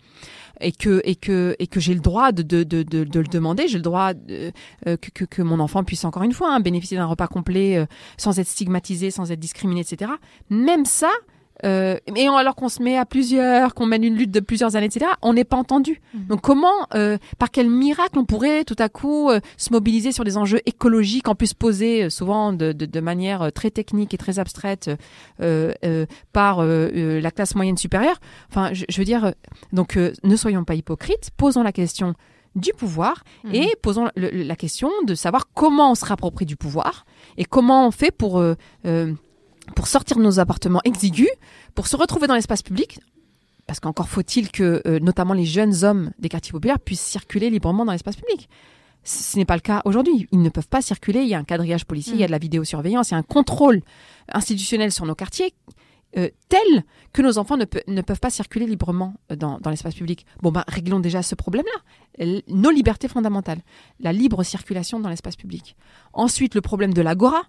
et que et que et que j'ai le droit de de, de, de, le demander, j'ai le droit euh, que, que, que mon enfant puisse encore une fois hein, bénéficier d'un repas complet euh, sans être stigmatisé, sans être discriminé, etc. Même ça, euh, et on- alors qu'on se met à plusieurs, qu'on mène une lutte de plusieurs années, etc., on n'est pas entendu. Mhm. Donc comment, euh, par quel miracle on pourrait tout à coup euh, se mobiliser sur des enjeux écologiques, en plus posés euh, souvent de, de, de manière euh, très technique et très abstraite euh, euh, par la classe moyenne supérieure? Enfin, je, je veux dire, donc euh, ne soyons pas hypocrites, posons la question du pouvoir Mhm. et posons le- la question de savoir comment on se réapproprie du pouvoir et comment on fait pour euh, euh, pour sortir de nos appartements exigus, pour se retrouver dans l'espace public, parce qu'encore faut-il que euh, notamment les jeunes hommes des quartiers populaires puissent circuler librement dans l'espace public. Ce n'est pas le cas aujourd'hui. Ils ne peuvent pas circuler. Il y a un quadrillage policier, il y a de la vidéosurveillance, il y a un contrôle institutionnel sur nos quartiers euh, tel que nos enfants ne, pe- ne peuvent pas circuler librement euh, dans, dans l'espace public. Bon, ben, réglons déjà ce problème-là. Nos libertés fondamentales, la libre circulation dans l'espace public. Ensuite, le problème de l'agora,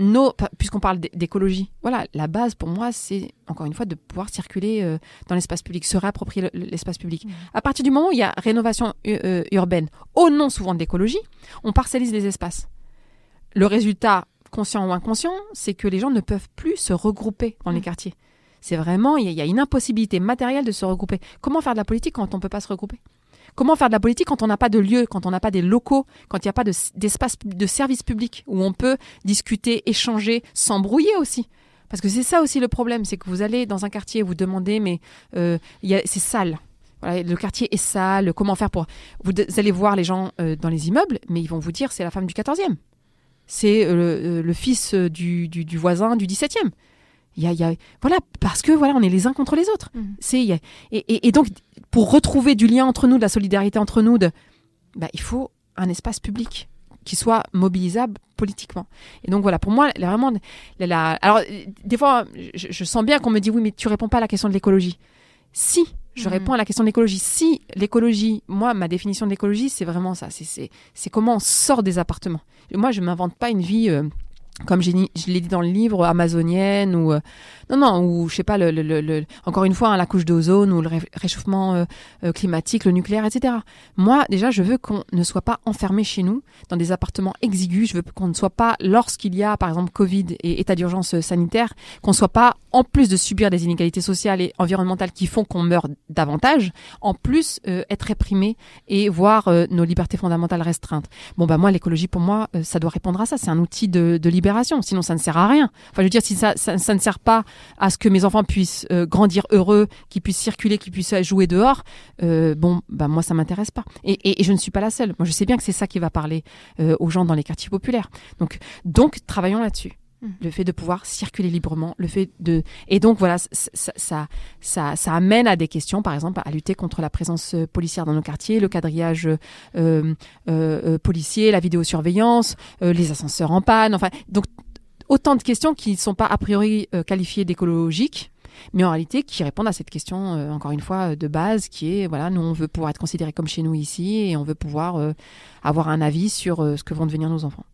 nos, puisqu'on parle d'é- d'écologie. Voilà, la base pour moi, c'est encore une fois de pouvoir circuler euh, dans l'espace public, se réapproprier le- l'espace public. À partir du moment où il y a rénovation u- euh, urbaine, au nom souvent de l'écologie, on parcellise les espaces. Le résultat, conscient ou inconscient, c'est que les gens ne peuvent plus se regrouper dans les Mm. quartiers. C'est vraiment, il y, a- il y a une impossibilité matérielle de se regrouper. Comment faire de la politique quand on ne peut pas se regrouper? Comment faire de la politique quand on n'a pas de lieu, quand on n'a pas des locaux, quand il n'y a pas de- d'espace de service public où on peut discuter, échanger, s'embrouiller aussi? Parce que c'est ça aussi le problème, c'est que vous allez dans un quartier, vous demandez, mais euh, c'est sale. Voilà, le quartier est sale, comment faire pour... Vous, allez voir les gens euh, dans les immeubles, mais ils vont vous dire c'est la femme du 14e. C'est euh, le, le fils du, du, du voisin du 17e. Il y a, il y a- voilà, parce que voilà, on est les uns contre les autres. C'est, et, et- et donc, pour retrouver du lien entre nous, de la solidarité entre nous, de, bah, il faut un espace public qui soit mobilisable politiquement. Et donc voilà, pour moi, là, vraiment, alors des fois, je, je sens bien qu'on me dit oui, mais tu réponds pas à la question de l'écologie. Si, je Mhm. réponds à la question de l'écologie. Si l'écologie, moi, ma définition de l'écologie, c'est vraiment ça. C'est comment on sort des appartements. Moi, je m'invente pas une vie. euh, comme je l'ai dit dans le livre, amazonienne ou euh, non non ou je sais pas le, le- le- encore une fois hein, la couche d'ozone ou le ré- réchauffement euh, euh, climatique, le nucléaire, etc. Moi déjà je veux qu'on ne soit pas enfermé chez nous dans des appartements exigus. Je veux qu'on ne soit pas lorsqu'il y a par exemple Covid et état d'urgence euh, sanitaire, qu'on soit pas en plus de subir des inégalités sociales et environnementales qui font qu'on meurt davantage, en plus être réprimé et voir nos libertés fondamentales restreintes. Bon bah moi l'écologie pour moi ça doit répondre à ça. C'est un outil de, de Sinon ça ne sert à rien. Enfin je veux dire si ça, ne sert pas à ce que mes enfants puissent euh, grandir heureux, qu'ils puissent circuler, qu'ils puissent jouer dehors, euh, bon bah moi ça m'intéresse pas. Et, je ne suis pas la seule. Moi je sais bien que c'est ça qui va parler euh, aux gens dans les quartiers populaires. Donc travaillons là-dessus. Le fait de pouvoir circuler librement, le fait de et donc voilà ça, ça amène à des questions, par exemple à lutter contre la présence euh, policière dans nos quartiers, le quadrillage euh, euh, policier, la vidéosurveillance, les ascenseurs en panne, enfin donc autant de questions qui ne sont pas a priori qualifiées d'écologiques, mais en réalité qui répondent à cette question encore une fois de base qui est voilà nous on veut pouvoir être considérés comme chez nous ici et on veut pouvoir avoir un avis sur ce que vont devenir nos enfants.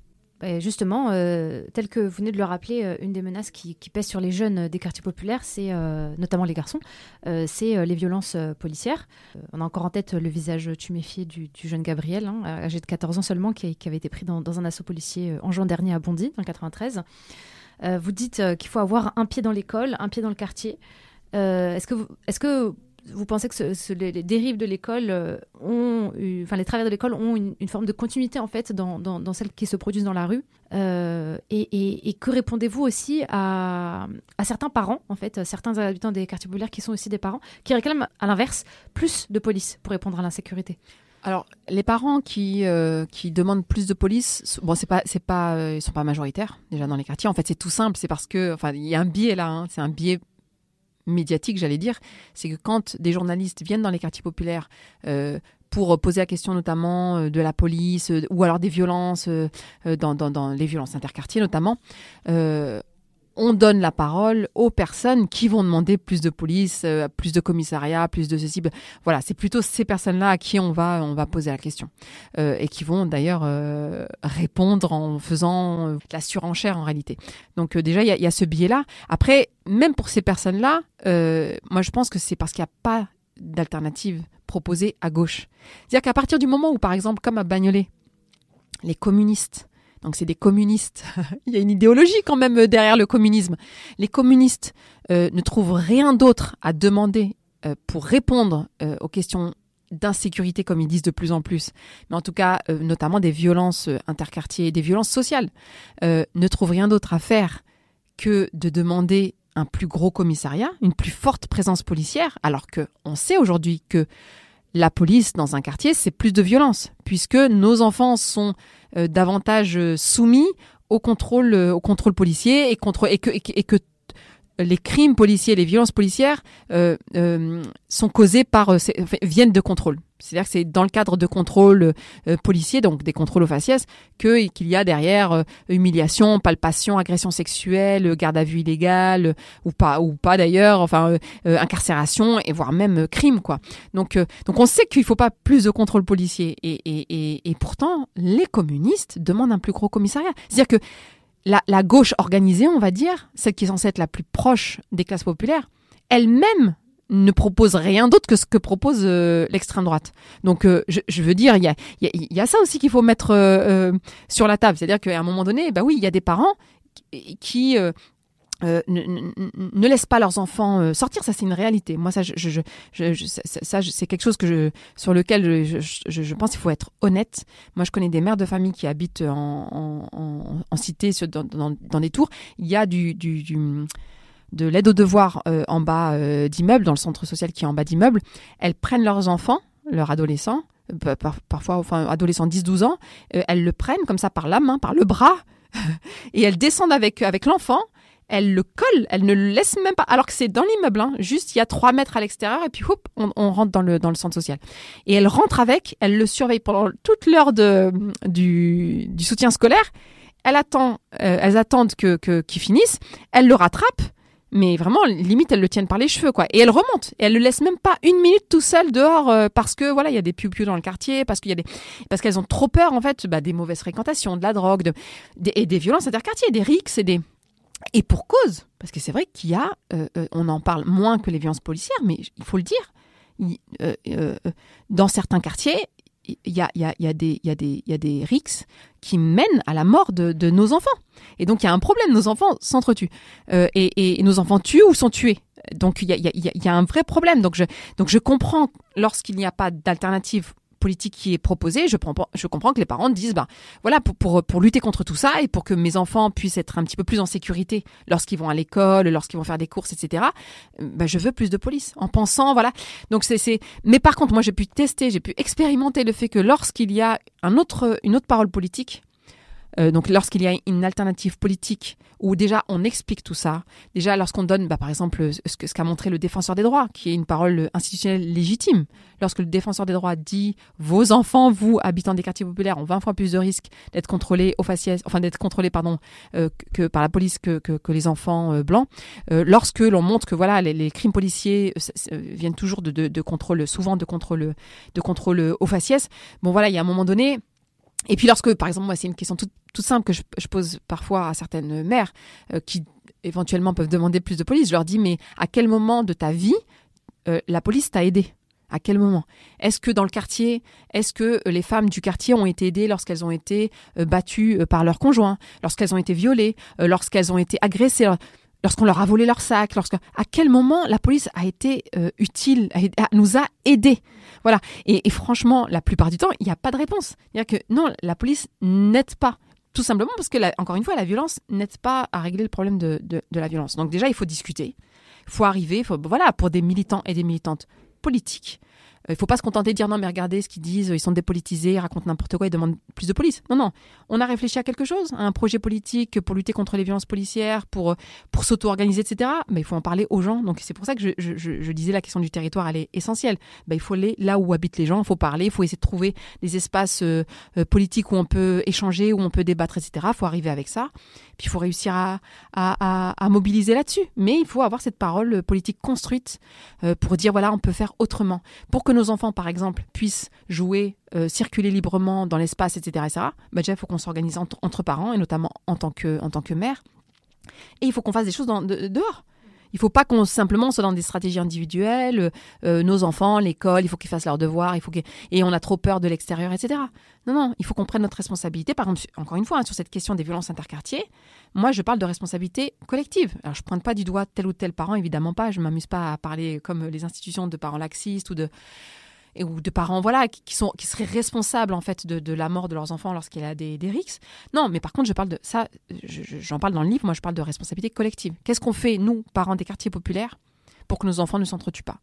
Bah, justement, euh, tel que vous venez de le rappeler, euh, une des menaces qui, qui pèse sur les jeunes euh, des quartiers populaires, c'est notamment les garçons, c'est les violences policières. On a encore en tête le visage tuméfié du, jeune Gabriel, hein, âgé de 14 ans seulement, qui, avait été pris dans, un assaut policier en juin dernier à Bondy, dans le 93. Euh, vous dites qu'il faut avoir un pied dans l'école, un pied dans le quartier. Est-ce que vous, est-ce que vous pensez que les, dérives de l'école euh, ont, enfin les travers de l'école ont une, forme de continuité en fait dans, celles qui se produisent dans la rue Euh, et, que répondez-vous aussi à, certains parents en fait, certains habitants des quartiers populaires qui sont aussi des parents qui réclament à l'inverse plus de police pour répondre à l'insécurité? Alors, les parents qui, euh, demandent plus de police, bon, c'est pas, c'est pas, ils sont pas majoritaires déjà dans les quartiers. En fait, c'est tout simple. C'est parce que, enfin, il y a un biais là. hein, c'est un biais médiatique, j'allais dire. C'est que quand des journalistes viennent dans les quartiers populaires euh, pour poser la question notamment euh, de la police euh, ou alors des violences dans les violences interquartiers notamment. On donne la parole aux personnes qui vont demander plus de police, euh, plus de commissariat, plus de ceci. Voilà, c'est plutôt ces personnes-là à qui on va, on va poser la question. Euh, et qui vont d'ailleurs euh, répondre en faisant la surenchère en réalité. Donc déjà, il y y a ce biais-là. Après, même pour ces personnes-là, moi je pense que c'est parce qu'il n'y a pas d'alternative proposée à gauche. C'est-à-dire qu'à partir du moment où, par exemple, comme à Bagnolet, les communistes donc c'est des communistes. *laughs* Il y a une idéologie quand même euh, derrière le communisme. Les communistes euh, ne trouvent rien d'autre à demander euh, pour répondre aux questions d'insécurité, comme ils disent de plus en plus, mais en tout cas notamment des violences interquartiers, des violences sociales, ne trouvent rien d'autre à faire que de demander un plus gros commissariat, une plus forte présence policière, alors que on sait aujourd'hui que la police dans un quartier, c'est plus de violence, puisque nos enfants sont euh, davantage euh, soumis au contrôle, euh, au contrôle policier et, que, les crimes policiers, les violences policières sont causés par, viennent de contrôle. C'est-à-dire que c'est dans le cadre de contrôles euh, policiers, donc des contrôles aux faciès, que qu'il y a derrière euh, humiliation, palpation, agression sexuelle, garde à vue illégale ou pas, ou pas d'ailleurs, enfin euh, incarcération et voire même crime quoi. Donc donc on sait qu'il faut pas plus de contrôle policier et, et, et, et pourtant les communistes demandent un plus gros commissariat. C'est-à-dire que la, la gauche organisée, on va dire, celle qui est censée être la plus proche des classes populaires, elle-même ne propose rien d'autre que ce que propose euh, l'extrême droite. Donc, euh, je, veux dire, il y a, ça aussi qu'il faut mettre euh, sur la table. C'est-à-dire qu'à un moment donné, bah oui, il y a des parents qui, ne, ne- laissent pas leurs enfants sortir. Ça, c'est une réalité. Moi, ça, ça, c'est quelque chose que je, sur lequel je, pense qu'il faut être honnête. Moi, je connais des mères de famille qui habitent en, cité, dans, des tours. Il y a du de l'aide aux devoirs euh, en bas euh, d'immeubles, dans le centre social qui est en bas d'immeubles. Elles prennent leurs enfants, leurs adolescents, euh, par- parfois, enfin, adolescents 10-12 ans, elles le prennent comme ça par la main, par le bras, *laughs* et elles descendent avec, avec l'enfant. Elles le collent, elles ne le laissent même pas, alors que c'est dans l'immeuble, hein, juste il y a 3 mètres à l'extérieur, et puis hop, on, rentre dans le, dans le centre social. Et elles rentrent avec, elles le surveillent pendant toute l'heure du, du soutien scolaire. Elles, attendent, euh, elles attendent que, que, qu'il finisse, elles le rattrapent, mais vraiment, limite, elles le tiennent par les cheveux, quoi. Et elles remontent. Et elles le laissent même pas une minute tout seul dehors euh, parce que, voilà, il y a des piou dans le quartier, parce qu'il y a des, parce qu'elles ont trop peur, en fait, bah, des mauvaises fréquentations, de la drogue, de, des, et des violences interquartiers, des rixes et des, et pour cause. Parce que c'est vrai qu'il y a, euh, euh, on en parle moins que les violences policières, mais il faut le dire. Dans certains quartiers, il y a, y a, y a des, y y a des rixes qui mènent à la mort de, de nos enfants. Et donc il y a un problème, nos enfants s'entretuent. Euh, et, et- nos enfants tuent ou sont tués. Donc il y a, y a un vrai problème. Donc je, donc je comprends lorsqu'il n'y a pas d'alternative politique qui est proposée, je, je comprends que les parents disent, bah voilà, pour, pour, pour lutter contre tout ça et pour que mes enfants puissent être un petit peu plus en sécurité lorsqu'ils vont à l'école, lorsqu'ils vont faire des courses, etc. Bah, je veux plus de police. En pensant, voilà. Donc c'est. Mais par contre, moi, j'ai pu tester, j'ai pu expérimenter le fait que lorsqu'il y a un autre, une autre parole politique, euh, donc lorsqu'il y a une alternative politique où déjà on explique tout ça, déjà lorsqu'on donne bah, par exemple ce que- ce qu'a montré le défenseur des droits, qui est une parole institutionnelle légitime, lorsque le défenseur des droits dit vos enfants, vous habitants des quartiers populaires, ont 20 fois plus de risques d'être contrôlés au faciès, enfin d'être contrôlés pardon euh, que, par la police que, que, que les enfants euh, blancs, euh, lorsque l'on montre que voilà les, les crimes policiers euh, euh, viennent toujours de, de, de contrôle, souvent de contrôle de contrôle au faciès, bon voilà il y a un moment donné et puis lorsque, par exemple, moi, c'est une question toute, simple que je, pose parfois à certaines mères euh, qui éventuellement peuvent demander plus de police. Je leur dis, mais à quel moment de ta vie euh, la police t'a aidé à quel moment? Est-ce que dans le quartier, est-ce que euh, les femmes du quartier ont été aidées lorsqu'elles ont été battues par leur conjoint, lorsqu'elles ont été violées, lorsqu'elles ont été agressées, lorsqu'on leur a volé leur sac, lorsque à quel moment la police a été euh, utile, a, nous a aidés? Voilà. Et, franchement, la plupart du temps, il n'y a pas de réponse. C'est-à-dire que non, la police n'aide pas. Tout simplement parce que, encore une fois, la violence n'aide pas à régler le problème de, de, la violence. Donc déjà, il faut discuter. Il faut arriver, voilà, pour des militants et des militantes politiques, Il faut pas se contenter de dire non mais regardez ce qu'ils disent, ils sont dépolitisés, ils racontent n'importe quoi, ils demandent plus de police. Non non, on a réfléchi à quelque chose, à un projet politique pour lutter contre les violences policières, pour pour s'auto-organiser, etc. Mais il faut en parler aux gens. Donc c'est pour ça que je, je, disais la question du territoire, elle est essentielle. Ben, il faut aller là où habitent les gens, il faut parler, il faut essayer de trouver des espaces euh, euh, politiques où on peut échanger, où on peut débattre, etc. Il faut arriver avec ça. Puis il faut réussir à, à, mobiliser là-dessus. Mais il faut avoir cette parole politique construite euh, pour dire voilà, on peut faire autrement. Pour que nos enfants, par exemple, puissent jouer, euh, circuler librement dans l'espace, etc., etc. Bah déjà, il faut qu'on s'organise entre, parents et notamment en tant que, en tant que mère. Et il faut qu'on fasse des choses dehors. Il ne faut pas qu'on simplement soit dans des stratégies individuelles, euh, nos enfants, l'école, il faut qu'ils fassent leurs devoirs, il faut et on a trop peur de l'extérieur, etc. Non, non, il faut qu'on prenne notre responsabilité. Par exemple, encore une fois, hein, sur cette question des violences interquartiers, moi, je parle de responsabilité collective. Alors, je ne pointe pas du doigt tel ou tel parent, évidemment pas. Je ne m'amuse pas à parler comme les institutions de parents laxistes ou de ou de parents voilà qui, sont qui seraient responsables en fait de, la mort de leurs enfants lorsqu'il y a des, des rixes. Non, mais par contre, je parle de ça, j'en parle dans le livre. Moi, je parle de responsabilité collective. Qu'est-ce qu'on fait nous, parents des quartiers populaires, pour que nos enfants ne s'entretuent pas?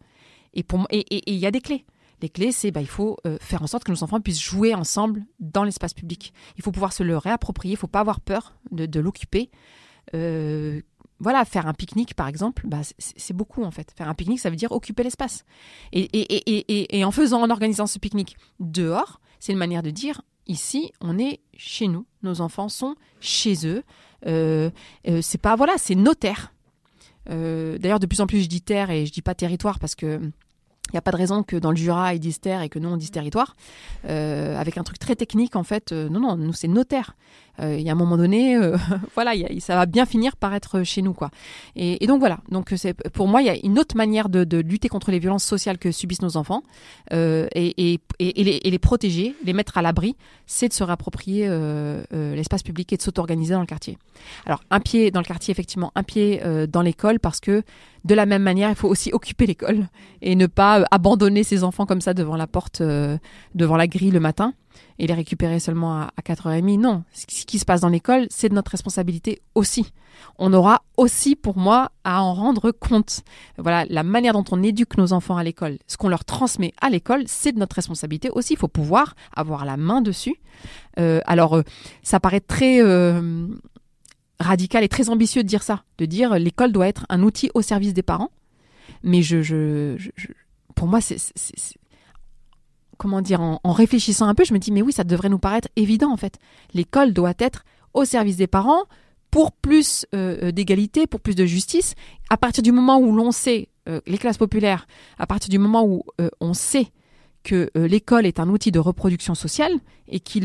Et pour et il y a des clés. Les clés, c'est bah, il faut euh, faire en sorte que nos enfants puissent jouer ensemble dans l'espace public. Il faut pouvoir se le réapproprier. Il faut pas avoir peur de, de l'occuper. Euh, voilà, faire un pique-nique, par exemple, bah, c'est beaucoup en fait. Faire un pique-nique, ça veut dire occuper l'espace. Et, en faisant, en organisant ce pique-nique dehors, c'est une manière de dire, ici, on est chez nous. Nos enfants sont chez eux. Euh, euh, c'est pas, voilà, c'est nos. Euh, d'ailleurs, de plus en plus, je dis terre et je dis pas territoire parce que il n'y a pas de raison que dans le Jura, ils disent terre et que nous, on dise territoire. avec un truc très technique, en fait, non, non, nous, c'est nos terres. Euh, il y a un moment donné, euh, *laughs* voilà, ça va bien finir par être chez nous, quoi. Et, donc voilà. Donc c'est pour moi, il y a une autre manière de, lutter contre les violences sociales que subissent nos enfants euh, et, les, protéger, les mettre à l'abri, c'est de se réapproprier l'espace public et de s'auto-organiser dans le quartier. Alors un pied dans le quartier, effectivement, un pied dans l'école parce que de la même manière, il faut aussi *laughs* occuper l'école et ne pas abandonner ses enfants comme ça devant la porte, devant la grille le matin et les récupérer seulement à, 4h30. Non, ce qui se passe dans l'école, c'est de notre responsabilité aussi. On aura aussi, pour moi, à en rendre compte. Voilà, la manière dont on éduque nos enfants à l'école, ce qu'on leur transmet à l'école, c'est de notre responsabilité aussi. Il faut pouvoir avoir la main dessus. Euh, alors, euh, ça paraît très euh, radical et très ambitieux de dire ça, de dire l'école doit être un outil au service des parents. Mais je pour moi, c'est comment dire, en, réfléchissant un peu, je me dis, mais oui, ça devrait nous paraître évident en fait. L'école doit être au service des parents pour plus euh, euh, d'égalité, pour plus de justice. À partir du moment où l'on sait, euh, les classes populaires, à partir du moment où on sait que l'école est un outil de reproduction sociale et qui,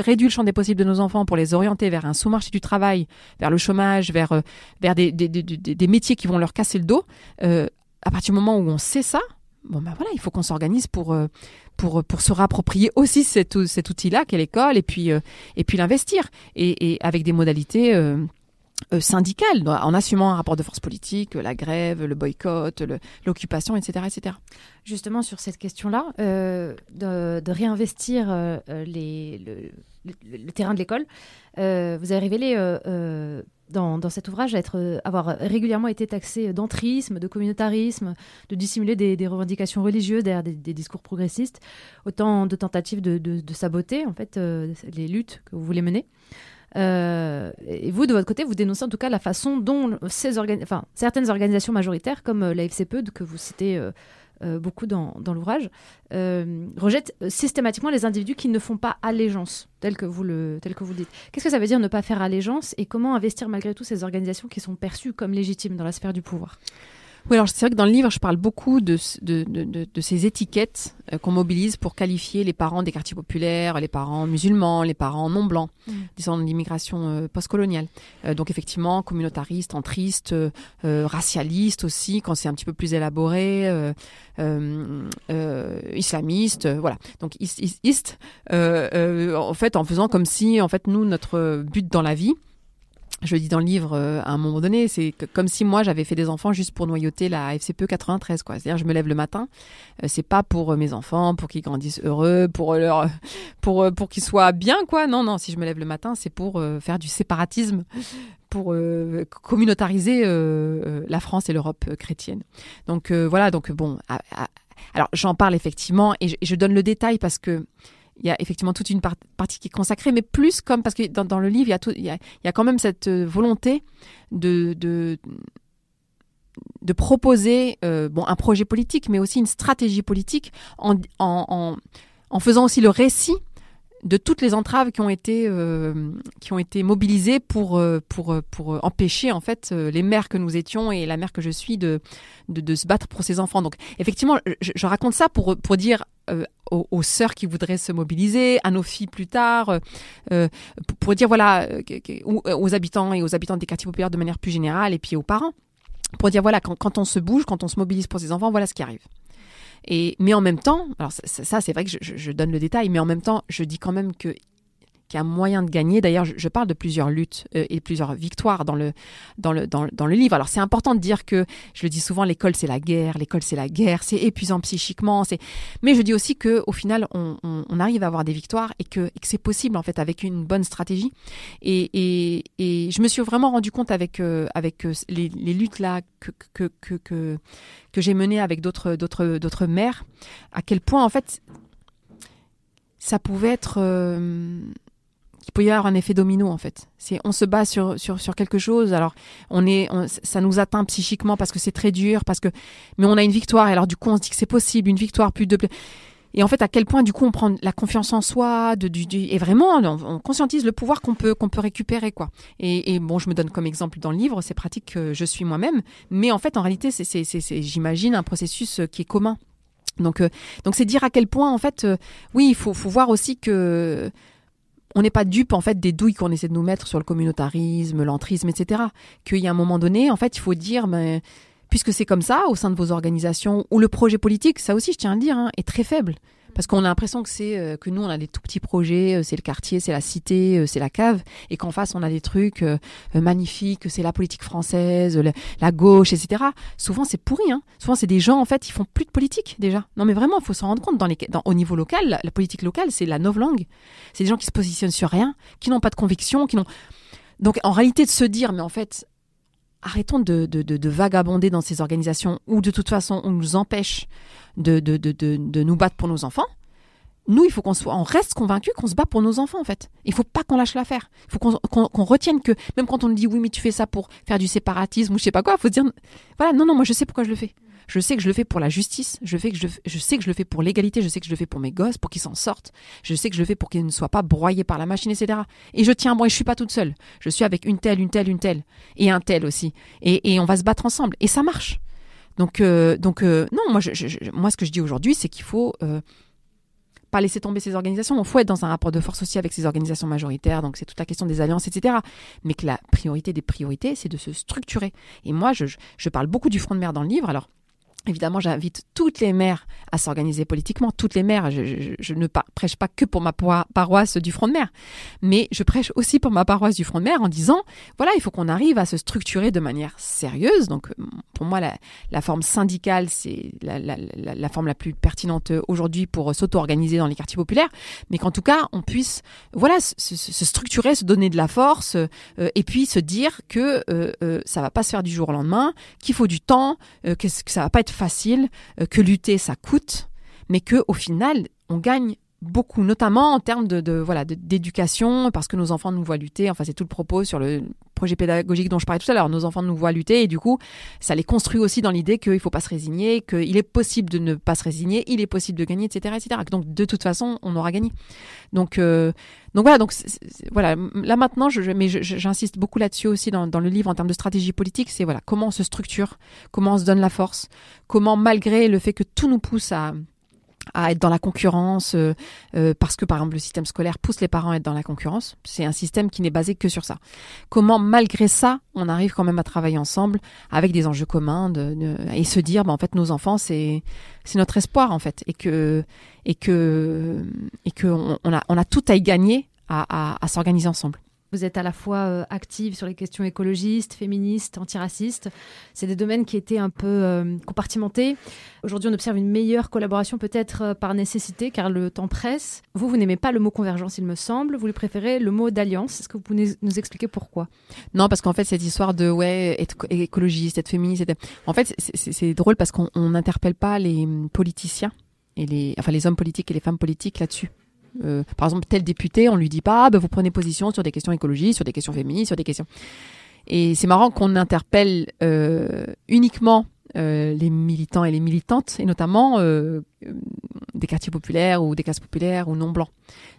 réduit le champ des possibles de nos enfants pour les orienter vers un sous-marché du travail, vers le chômage, vers, des, des, métiers qui vont leur casser le dos, à partir du moment où on sait ça, bon ben voilà, il faut qu'on s'organise pour, pour, pour se rapproprier aussi cet, cet outil-là qu'est l'école et puis, euh, et puis l'investir. Et, et, avec des modalités euh, euh, syndicales, en assumant un rapport de force politique, la grève, le boycott, l'occupation, etc., etc. Justement, sur cette question-là, de, de, réinvestir les, le, terrain de l'école, vous avez révélé dans, cet ouvrage être, euh, avoir régulièrement été taxé d'entrisme, de communautarisme, de dissimuler des, revendications religieuses derrière des, discours progressistes, autant de tentatives de, saboter en fait euh, les luttes que vous voulez mener. Euh, et vous, de votre côté, vous dénoncez en tout cas la façon dont certaines organisations majoritaires, comme la FCPE que vous citez euh, beaucoup dans, l'ouvrage, euh, rejette euh, systématiquement les individus qui ne font pas allégeance, tel que vous le, tel que vous dites. Qu'est-ce que ça veut dire ne pas faire allégeance et comment investir malgré tout ces organisations qui sont perçues comme légitimes dans la sphère du pouvoir? Oui, alors c'est vrai que dans le livre, je parle beaucoup de, de, de, de ces étiquettes euh, qu'on mobilise pour qualifier les parents des quartiers populaires, les parents musulmans, les parents non blancs, mmh. descendants de l'immigration euh, postcoloniale. Euh, donc effectivement, communautariste, entriste, racialiste aussi, quand c'est un petit peu plus élaboré, islamiste, voilà. Donc ist, ist, en fait, en faisant comme si, en fait, nous, notre but dans la vie, je le dis dans le livre euh, à un moment donné, c'est comme si moi j'avais fait des enfants juste pour noyauter la FCPE 93 quoi. C'est-à-dire je me lève le matin, euh, c'est pas pour euh, mes enfants, pour qu'ils grandissent heureux, pour leur *laughs* pour pour qu'ils soient bien quoi. Non non, si je me lève le matin, c'est pour faire du séparatisme pour communautariser la France et l'Europe chrétienne. Donc voilà, donc bon alors j'en parle effectivement et je, et je donne le détail parce que il y a effectivement toute une par- partie qui est consacrée, mais plus comme parce que dans, le livre, il y, a il, y a, quand même cette euh, volonté de, de, proposer euh, bon, un projet politique, mais aussi une stratégie politique en, en, en, faisant aussi le récit de toutes les entraves qui ont été euh, qui ont été mobilisées pour pour pour empêcher en fait les mères que nous étions et la mère que je suis de de, se battre pour ses enfants. Donc effectivement, je, raconte ça pour pour dire aux, sœurs qui voudraient se mobiliser, à nos filles plus tard, euh, euh, pour- dire voilà euh, aux habitants et aux habitants des quartiers populaires de manière plus générale et puis aux parents pour dire voilà quand, on se bouge, quand on se mobilise pour ses enfants, voilà ce qui arrive. Et mais en même temps, alors ça, c'est vrai que je donne le détail, mais en même temps je dis quand même que qu'il y a moyen de gagner. D'ailleurs, je, parle de plusieurs luttes euh, et plusieurs victoires dans le dans le dans, le- livre. Alors c'est important de dire que je le dis souvent, l'école c'est la guerre, l'école c'est la guerre, c'est épuisant psychiquement, c'est mais je dis aussi que au final, on, arrive à avoir des victoires et que, que c'est possible en fait avec une bonne stratégie. Et, et, et je me suis vraiment rendu compte avec euh, avec euh, les, luttes là que que que que, j'ai menées avec d'autres d'autres d'autres mères, à quel point en fait ça pouvait être qu'il peut y avoir un effet domino en fait. On se bat sur sur sur quelque chose. Alors on est on- ça nous atteint psychiquement parce que c'est très dur parce que mais on a une victoire et alors du coup on se dit que c'est possible une victoire plus de et en fait, à quel point, du coup, on prend la confiance en soi, de, et vraiment, on, on conscientise le pouvoir qu'on peut, qu'on peut récupérer, quoi. Et, bon, je me donne comme exemple dans le livre, c'est pratique que je suis moi-même, mais en fait, en réalité, c'est, j'imagine, un processus euh, qui est commun. Donc, euh, donc c'est dire à quel point, en fait, euh, oui, il faut, faut voir aussi que on n'est pas dupe en fait des douilles qu'on essaie de nous mettre sur le communautarisme, l'entrisme, etc. Qu'il y a un moment donné, en fait, il faut dire, mais puisque c'est comme ça au sein de vos organisations ou le projet politique, ça aussi, je tiens à le dire, hein, est très faible. Parce qu'on a l'impression que c'est euh, que nous on a des tout petits projets, euh, c'est le quartier, c'est la cité, euh, c'est la cave, et qu'en face on a des trucs magnifiques, c'est la politique française, la gauche, etc. Souvent c'est pourri, hein. Souvent c'est des gens en fait ils font plus de politique déjà. Non mais vraiment il faut s'en rendre compte au niveau local, la, politique locale c'est la novlangue. C'est des gens qui se positionnent sur rien, qui n'ont pas de conviction, qui n'ont donc en réalité de se dire mais en fait arrêtons de, de vagabonder dans ces organisations où de toute façon on nous empêche de, de, de, de, nous battre pour nos enfants. Nous, il faut qu'on soit, on reste convaincu qu'on se bat pour nos enfants en fait. Il faut pas qu'on lâche l'affaire. Il faut qu'on retienne que même quand on nous dit oui mais tu fais ça pour faire du séparatisme ou je sais pas quoi, il faut dire voilà non non moi je sais pourquoi je le fais. Je sais que je le fais pour la justice. Je, fais que je, je sais que je le fais pour l'égalité. Je sais que je le fais pour mes gosses, pour qu'ils s'en sortent. Je sais que je le fais pour qu'ils ne soient pas broyés par la machine, etc. Et je tiens, moi, je suis pas toute seule. Je suis avec une telle, une telle, une telle. Et un tel aussi. Et, et on va se battre ensemble. Et ça marche. Donc, euh, euh, non, moi, ce que je dis aujourd'hui, c'est qu'il faut euh, pas laisser tomber ces organisations. Il faut être dans un rapport de force aussi avec ces organisations majoritaires. Donc, c'est toute la question des alliances, etc. Mais que la priorité des priorités, c'est de se structurer. Et moi, je parle beaucoup du front de mer dans le livre. Alors, Évidemment, j'invite toutes les mères à s'organiser politiquement. Toutes les mères, je, ne prêche pas que pour ma paroisse du Front de Mer, mais je prêche aussi pour ma paroisse du Front de Mer en disant, voilà, il faut qu'on arrive à se structurer de manière sérieuse. Donc, euh, pour moi, la, forme syndicale, c'est la, forme la plus pertinente aujourd'hui pour s'auto-organiser dans les quartiers populaires, mais qu'en tout cas, on puisse, voilà, se, structurer, se donner de la force, euh, et puis se dire que euh, euh, ça va pas se faire du jour au lendemain, qu'il faut du temps, euh, que, que ça va pas être facile, euh, que lutter ça coûte, mais que au final on gagne beaucoup, notamment en termes de, de voilà d'éducation, parce que nos enfants nous voient lutter. Enfin, c'est tout le propos sur le projet pédagogique dont je parlais tout à l'heure. Nos enfants nous voient lutter et du coup, ça les construit aussi dans l'idée qu'il faut pas se résigner, qu'il est possible de ne pas se résigner, il est possible de gagner, etc., etc. Donc de toute façon, on aura gagné. Donc euh, donc voilà, donc voilà. Là maintenant, je, mais j'insiste beaucoup là-dessus aussi dans, dans le livre en termes de stratégie politique. C'est voilà comment on se structure, comment on se donne la force, comment malgré le fait que tout nous pousse à à être dans la concurrence euh, euh, parce que par exemple le système scolaire pousse les parents à être dans la concurrence. C'est un système qui n'est basé que sur ça. Comment malgré ça on arrive quand même à travailler ensemble avec des enjeux communs et se dire bah, en fait nos enfants c'est c'est notre espoir en fait et que et que et que on, a on a tout à y gagner à, à s'organiser ensemble. Vous êtes à la fois euh, active sur les questions écologistes, féministes, antiracistes. C'est des domaines qui étaient un peu euh, compartimentés. Aujourd'hui, on observe une meilleure collaboration peut-être euh, par nécessité, car le temps presse. Vous, vous n'aimez pas le mot convergence, il me semble. Vous lui préférez le mot d'alliance. Est-ce que vous pouvez nous expliquer pourquoi? Non, parce qu'en fait, cette histoire de ouais, être écologiste, être féministe, en fait, c'est drôle parce qu'on n'interpelle pas les politiciens et les, enfin, les hommes politiques et les femmes politiques là-dessus. Euh, par exemple, tel député, on lui dit pas, ah, ben, vous prenez position sur des questions écologiques, sur des questions féministes, sur des questions. Et c'est marrant qu'on interpelle euh, uniquement euh, les militants et les militantes, et notamment des quartiers populaires ou des classes populaires ou non blancs.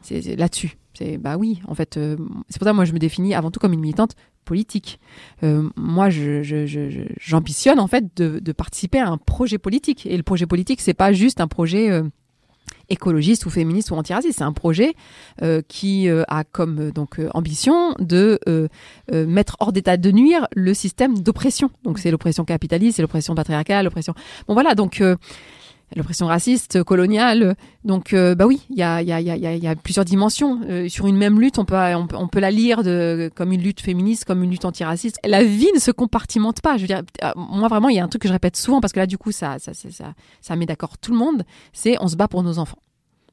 C'est là-dessus. C'est bah oui, en fait, c'est pour ça que moi je me définis avant tout comme une militante politique. moi, j'ambitionne en fait de, de, participer à un projet politique. Et le projet politique, c'est pas juste un projet écologiste ou féministe ou antiraciste. C'est un projet euh, qui euh, a comme euh, donc ambition de mettre hors d'état de nuire le système d'oppression. Donc c'est l'oppression capitaliste, c'est l'oppression patriarcale, l'oppression. Bon voilà donc l'oppression raciste, coloniale. Donc, euh, bah oui, il y a, y, a, y, a, y a, plusieurs dimensions. Euh, sur une même lutte, on peut, on, peut la lire de, comme une lutte féministe, comme une lutte antiraciste. La vie ne se compartimente pas. Je veux dire, euh, moi vraiment, il y a un truc que je répète souvent parce que là, du coup, ça, ça, ça, ça, ça met d'accord tout le monde. C'est on se bat pour nos enfants.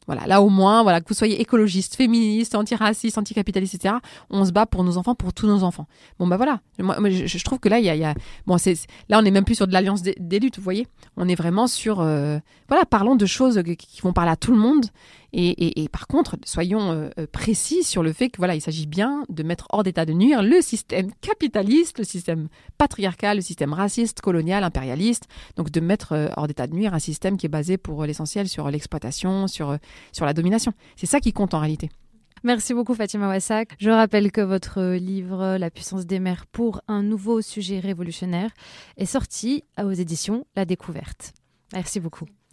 Voilà, là au moins, voilà, que vous soyez écologiste, féministe, antiraciste, anticapitaliste, etc. On se bat pour nos enfants, pour tous nos enfants. Bon bah voilà, moi, je, trouve que là il y a, y a, bon c'est là on est même plus sur de l'alliance des, luttes, vous voyez. On est vraiment sur, euh, voilà, parlons de choses qui vont parler à tout le monde et, par contre, soyons euh, euh, précis sur le fait que voilà, il s'agit bien de mettre hors d'état de nuire le système capitaliste, le système patriarcal, le système raciste, colonial, impérialiste. Donc de mettre euh, hors d'état de nuire un système qui est basé pour l'essentiel sur l'exploitation, sur, sur la domination. C'est ça qui compte en réalité. Merci beaucoup Fatima Wassak. Je rappelle que votre livre La puissance des mers pour un nouveau sujet révolutionnaire est sorti aux éditions La Découverte. Merci beaucoup.